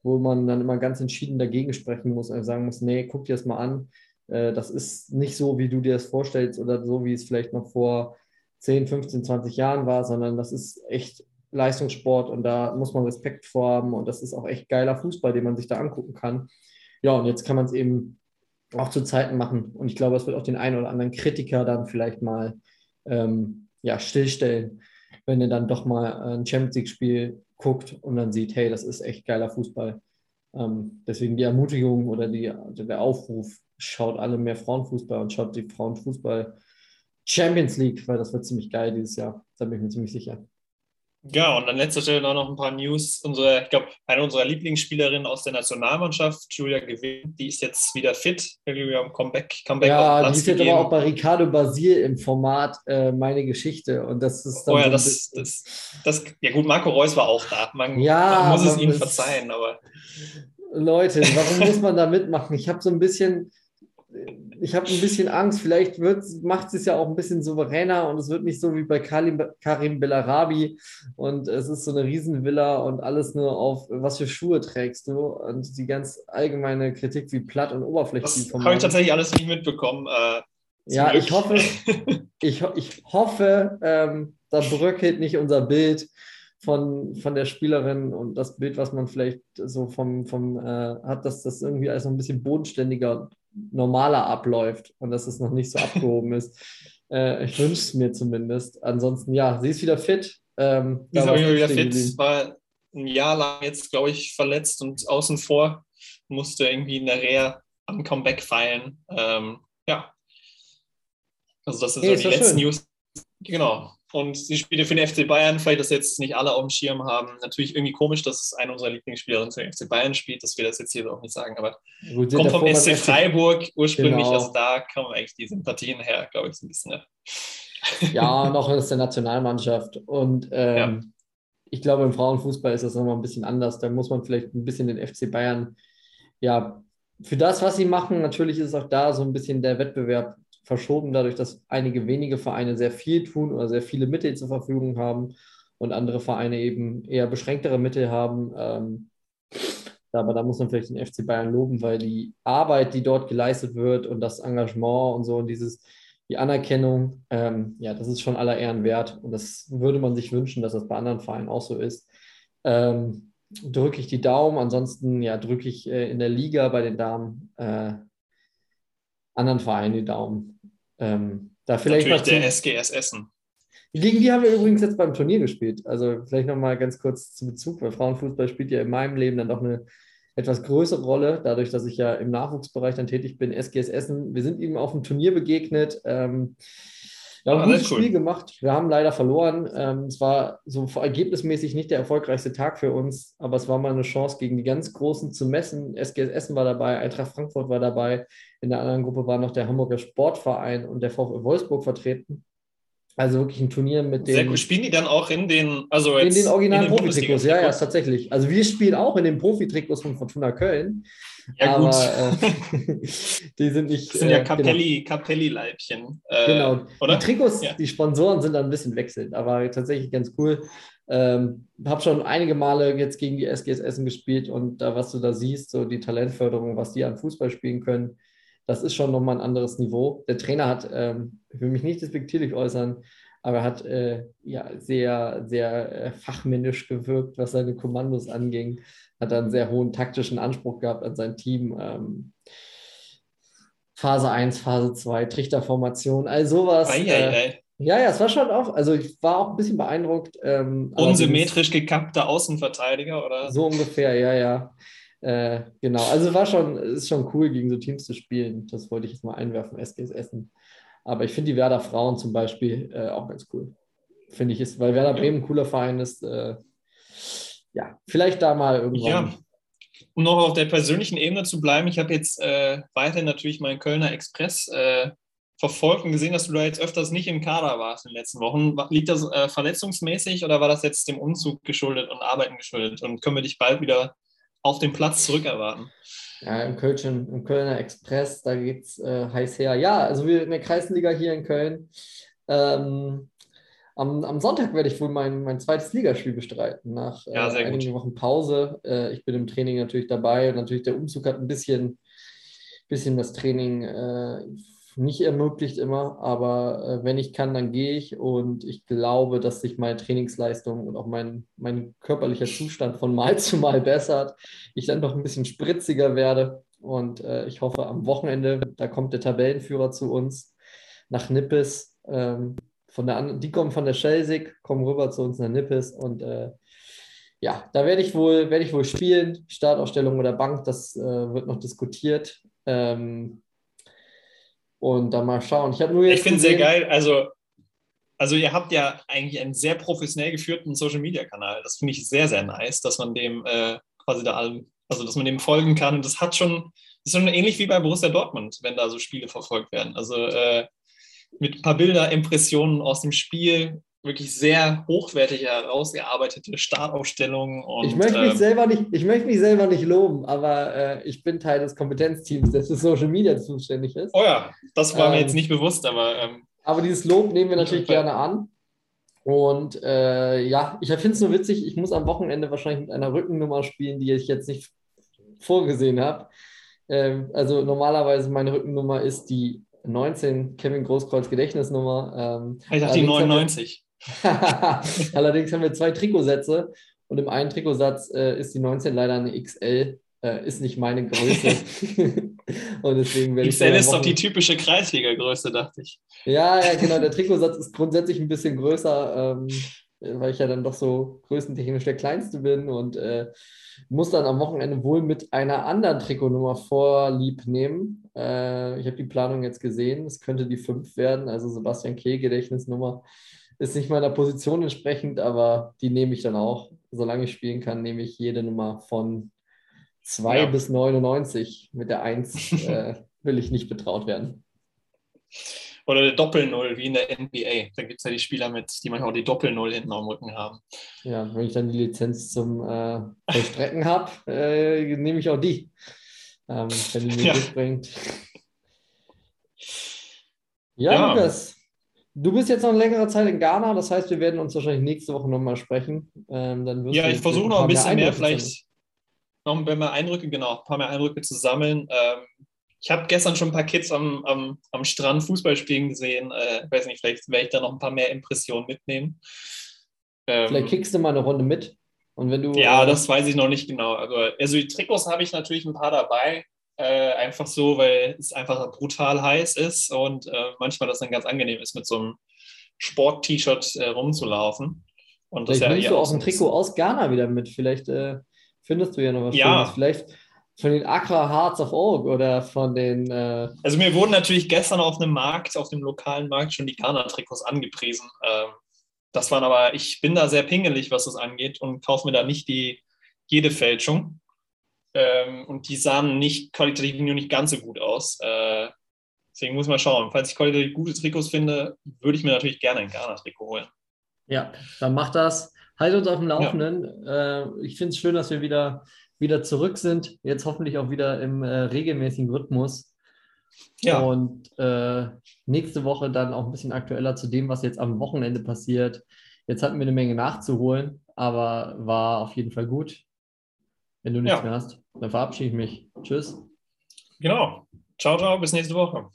wo man dann immer ganz entschieden dagegen sprechen muss und sagen muss, nee, guck dir das mal an äh, das ist nicht so, wie du dir das vorstellst oder so, wie es vielleicht noch vor 10, 15, 20 Jahren war, sondern das ist echt Leistungssport und da muss man Respekt vor haben und das ist auch echt geiler Fußball, den man sich da angucken kann. Ja, und jetzt kann man es eben auch zu Zeiten machen und ich glaube, es wird auch den einen oder anderen Kritiker dann vielleicht mal ähm, ja, stillstellen, wenn er dann doch mal ein Champions League-Spiel guckt und dann sieht, hey, das ist echt geiler Fußball. Ähm, deswegen die Ermutigung oder die, der Aufruf, schaut alle mehr Frauenfußball und schaut die Frauenfußball Champions League, weil das wird ziemlich geil dieses Jahr. Da bin ich mir ziemlich sicher. Ja, und an letzter Stelle noch ein paar News. Unsere, ich glaube, eine unserer Lieblingsspielerinnen aus der Nationalmannschaft, Julia Gewinn, die ist jetzt wieder fit, irgendwie am Comeback, Comeback Ja, die ist jetzt aber auch bei Ricardo Basil im Format äh, Meine Geschichte. Und das ist dann. Oh ja, so das, das, das, ja gut, Marco Reus war auch da. Man, ja, man muss es ihm verzeihen, aber. Leute, warum muss man da mitmachen? Ich habe so ein bisschen ich habe ein bisschen Angst, vielleicht macht es ja auch ein bisschen souveräner und es wird nicht so wie bei Karim, Karim Bellarabi und es ist so eine Riesenvilla und alles nur auf, was für Schuhe trägst du und die ganz allgemeine Kritik, wie platt und oberflächlich. Das habe ich tatsächlich alles nicht mitbekommen. Äh, ja, Glück. ich hoffe, ich, ich hoffe, ähm, da bröckelt nicht unser Bild von, von der Spielerin und das Bild, was man vielleicht so vom, vom äh, hat, dass das irgendwie alles noch ein bisschen bodenständiger normaler abläuft und dass es noch nicht so abgehoben ist. Äh, ich wünsche es mir zumindest. Ansonsten, ja, sie ist wieder fit. Ähm, sie ist auch wieder fit, war ein Jahr lang jetzt, glaube ich, verletzt und außen vor, musste irgendwie in der Reha am Comeback feilen. Ähm, ja. Also das ist hey, so die letzten schön. News. Genau. Und sie spielte für den FC Bayern, vielleicht das jetzt nicht alle auf dem Schirm haben. Natürlich irgendwie komisch, dass eine unserer Lieblingsspielerinnen für den FC Bayern spielt, dass wir das jetzt hier auch nicht sagen, aber Gut, kommt vom SC Freiburg ursprünglich, genau. also da kommen eigentlich die Sympathien her, glaube ich, so ein bisschen. Ja, ja noch aus der Nationalmannschaft. Und ähm, ja. ich glaube, im Frauenfußball ist das nochmal ein bisschen anders. Da muss man vielleicht ein bisschen den FC Bayern, ja, für das, was sie machen, natürlich ist auch da so ein bisschen der Wettbewerb verschoben, dadurch, dass einige wenige Vereine sehr viel tun oder sehr viele Mittel zur Verfügung haben und andere Vereine eben eher beschränktere Mittel haben. Ähm, aber da muss man vielleicht den FC Bayern loben, weil die Arbeit, die dort geleistet wird und das Engagement und so und dieses, die Anerkennung, ähm, ja, das ist schon aller Ehren wert. Und das würde man sich wünschen, dass das bei anderen Vereinen auch so ist. Ähm, drücke ich die Daumen. Ansonsten ja, drücke ich äh, in der Liga bei den Damen äh, anderen Vereinen die Daumen. Ähm, da vielleicht Natürlich der SGS Essen. Gegen die haben wir übrigens jetzt beim Turnier gespielt. Also vielleicht nochmal ganz kurz zu Bezug, weil Frauenfußball spielt ja in meinem Leben dann doch eine etwas größere Rolle, dadurch, dass ich ja im Nachwuchsbereich dann tätig bin, SGS Essen. Wir sind ihm auf dem Turnier begegnet. Ähm, wir haben ah, ein gutes cool. Spiel gemacht. Wir haben leider verloren. Ähm, es war so ergebnismäßig nicht der erfolgreichste Tag für uns, aber es war mal eine Chance, gegen die ganz Großen zu messen. SGS Essen war dabei, Eintracht Frankfurt war dabei. In der anderen Gruppe war noch der Hamburger Sportverein und der VfL Wolfsburg vertreten. Also wirklich ein Turnier mit den. Sehr gut. Spielen die dann auch in den, also in den originalen Profitrikots? Ja, ja, tatsächlich. Also wir spielen auch in den Profitrikots von Fortuna Köln. Ja, aber äh, die sind nicht. Das sind ja äh, Capelli, genau. Capelli-Leibchen. Äh, genau. Oder? Die Trikots, ja. die Sponsoren sind dann ein bisschen wechselnd, aber tatsächlich ganz cool. Ähm, habe schon einige Male jetzt gegen die SGS Essen gespielt und da, was du da siehst, so die Talentförderung, was die an Fußball spielen können, das ist schon nochmal ein anderes Niveau. Der Trainer hat, ähm, ich will mich nicht despektierlich äußern, aber er hat äh, ja, sehr, sehr äh, fachmännisch gewirkt, was seine Kommandos anging. Hat einen sehr hohen taktischen Anspruch gehabt an sein Team. Ähm, Phase 1, Phase 2, Trichterformation, all sowas. Ei, ei, ei. Äh, ja, ja, es war schon auch, also ich war auch ein bisschen beeindruckt. Ähm, Unsymmetrisch gekappter Außenverteidiger, oder? So ungefähr, ja, ja. Äh, genau, also war schon, ist schon cool, gegen so Teams zu spielen. Das wollte ich jetzt mal einwerfen, SGS Essen. Aber ich finde die Werder Frauen zum Beispiel äh, auch ganz cool. Finde ich ist, weil Werder Bremen ein cooler Verein ist. Äh, ja, vielleicht da mal irgendwann. Ja, um noch auf der persönlichen Ebene zu bleiben, ich habe jetzt äh, weiterhin natürlich meinen Kölner Express äh, verfolgt und gesehen, dass du da jetzt öfters nicht im Kader warst in den letzten Wochen. Liegt das äh, verletzungsmäßig oder war das jetzt dem Umzug geschuldet und Arbeiten geschuldet? Und können wir dich bald wieder auf den Platz zurückerwarten? Ja, im, Köln, im Kölner Express, da geht es äh, heiß her. Ja, also wir in der Kreisliga hier in Köln. Ähm, am, am, Sonntag werde ich wohl mein, mein zweites Ligaspiel bestreiten, nach äh, ja, einigen gut. Wochen Pause. Äh, ich bin im Training natürlich dabei und natürlich der Umzug hat ein bisschen, bisschen das Training äh, nicht ermöglicht immer, aber äh, wenn ich kann, dann gehe ich und ich glaube, dass sich meine Trainingsleistung und auch mein, mein körperlicher Zustand von Mal zu Mal bessert. Ich dann noch ein bisschen spritziger werde und äh, ich hoffe am Wochenende, da kommt der Tabellenführer zu uns nach Nippes. Ähm, von der, die kommen von der Schelsig, kommen rüber zu uns nach Nippes und äh, ja, da werde ich wohl, werde ich wohl spielen. Startausstellung oder Bank, das äh, wird noch diskutiert. Ähm, und dann mal schauen. Ich habe nur Ich finde es sehr geil. Also, also ihr habt ja eigentlich einen sehr professionell geführten Social Media Kanal. Das finde ich sehr, sehr nice, dass man dem äh, quasi da allem, also dass man dem folgen kann. Und das hat schon, das ist schon ähnlich wie bei Borussia Dortmund, wenn da so Spiele verfolgt werden. Also äh, mit ein paar Bilder, Impressionen aus dem Spiel, wirklich sehr hochwertig herausgearbeitete Startaufstellungen. Und, ich, möchte mich ähm, selber nicht, ich möchte mich selber nicht loben, aber äh, ich bin Teil des Kompetenzteams, das für Social Media zuständig ist. Oh ja, das war ähm, mir jetzt nicht bewusst, aber. Ähm, aber dieses Lob nehmen wir natürlich gerne an. Und äh, ja, ich finde es nur witzig, ich muss am Wochenende wahrscheinlich mit einer Rückennummer spielen, die ich jetzt nicht vorgesehen habe. Ähm, also normalerweise meine Rückennummer ist die 19, Kevin Großkreuz Gedächtnisnummer. Ähm, ich dachte die 99. Allerdings haben wir zwei Trikotsätze und im einen Trikotsatz äh, ist die 19 leider eine XL, äh, ist nicht meine Größe. und deswegen werde XL ist doch die typische Kreisliga-Größe, dachte ich. Ja, ja, genau. Der Trikotsatz ist grundsätzlich ein bisschen größer, ähm, weil ich ja dann doch so größentechnisch der Kleinste bin und äh, muss dann am Wochenende wohl mit einer anderen Trikotnummer vorlieb nehmen. Äh, ich habe die Planung jetzt gesehen. Es könnte die 5 werden, also Sebastian Kehl Gedächtnisnummer ist nicht meiner Position entsprechend, aber die nehme ich dann auch. Solange ich spielen kann, nehme ich jede Nummer von 2 ja. bis 99. Mit der 1 äh, will ich nicht betraut werden. Oder der Doppel-Null, wie in der NBA. Da gibt es ja die Spieler mit, die manchmal auch die Doppel-Null hinten am Rücken haben. Ja, wenn ich dann die Lizenz zum äh, Vollstrecken habe, äh, nehme ich auch die. Ähm, wenn die ja. bringt. Ja, ja, Lukas, Du bist jetzt noch eine längere Zeit in Ghana, das heißt, wir werden uns wahrscheinlich nächste Woche nochmal sprechen. Ähm, dann ja, ich versuche noch ein bisschen mehr, mehr vielleicht noch ein paar mehr Eindrücke, genau, ein paar mehr Eindrücke zu sammeln. Ähm, ich habe gestern schon ein paar Kids am, am, am Strand Fußball spielen gesehen. Äh, weiß nicht, vielleicht werde ich da noch ein paar mehr Impressionen mitnehmen. Ähm, vielleicht kickst du mal eine Runde mit. Und wenn du, ja, äh, das weiß ich noch nicht genau. Also, also die Trikots habe ich natürlich ein paar dabei. Äh, einfach so, weil es einfach brutal heiß ist und äh, manchmal das dann ganz angenehm ist, mit so einem Sport-T-Shirt äh, rumzulaufen. Und Vielleicht das nimmst ja du auch ein Trikot aus Ghana wieder mit. Vielleicht äh, findest du ja noch was ja. Schönes. Vielleicht von den Accra Hearts of Oak oder von den. Äh also, mir wurden natürlich gestern auf einem Markt, auf dem lokalen Markt, schon die Ghana-Trikots angepriesen. Ähm, das waren aber, ich bin da sehr pingelig, was das angeht und kaufe mir da nicht die jede Fälschung. Ähm, und die sahen nicht qualitativ nur nicht ganz so gut aus. Äh, deswegen muss man schauen. Falls ich qualitativ gute Trikots finde, würde ich mir natürlich gerne ein Ghana-Trikot holen. Ja, dann mach das. Halt uns auf dem Laufenden. Ja. Äh, ich finde es schön, dass wir wieder, wieder zurück sind. Jetzt hoffentlich auch wieder im äh, regelmäßigen Rhythmus. Ja. Und äh, nächste Woche dann auch ein bisschen aktueller zu dem, was jetzt am Wochenende passiert. Jetzt hatten wir eine Menge nachzuholen, aber war auf jeden Fall gut. Wenn du nichts ja. mehr hast, dann verabschiede ich mich. Tschüss. Genau. Ciao, ciao, bis nächste Woche.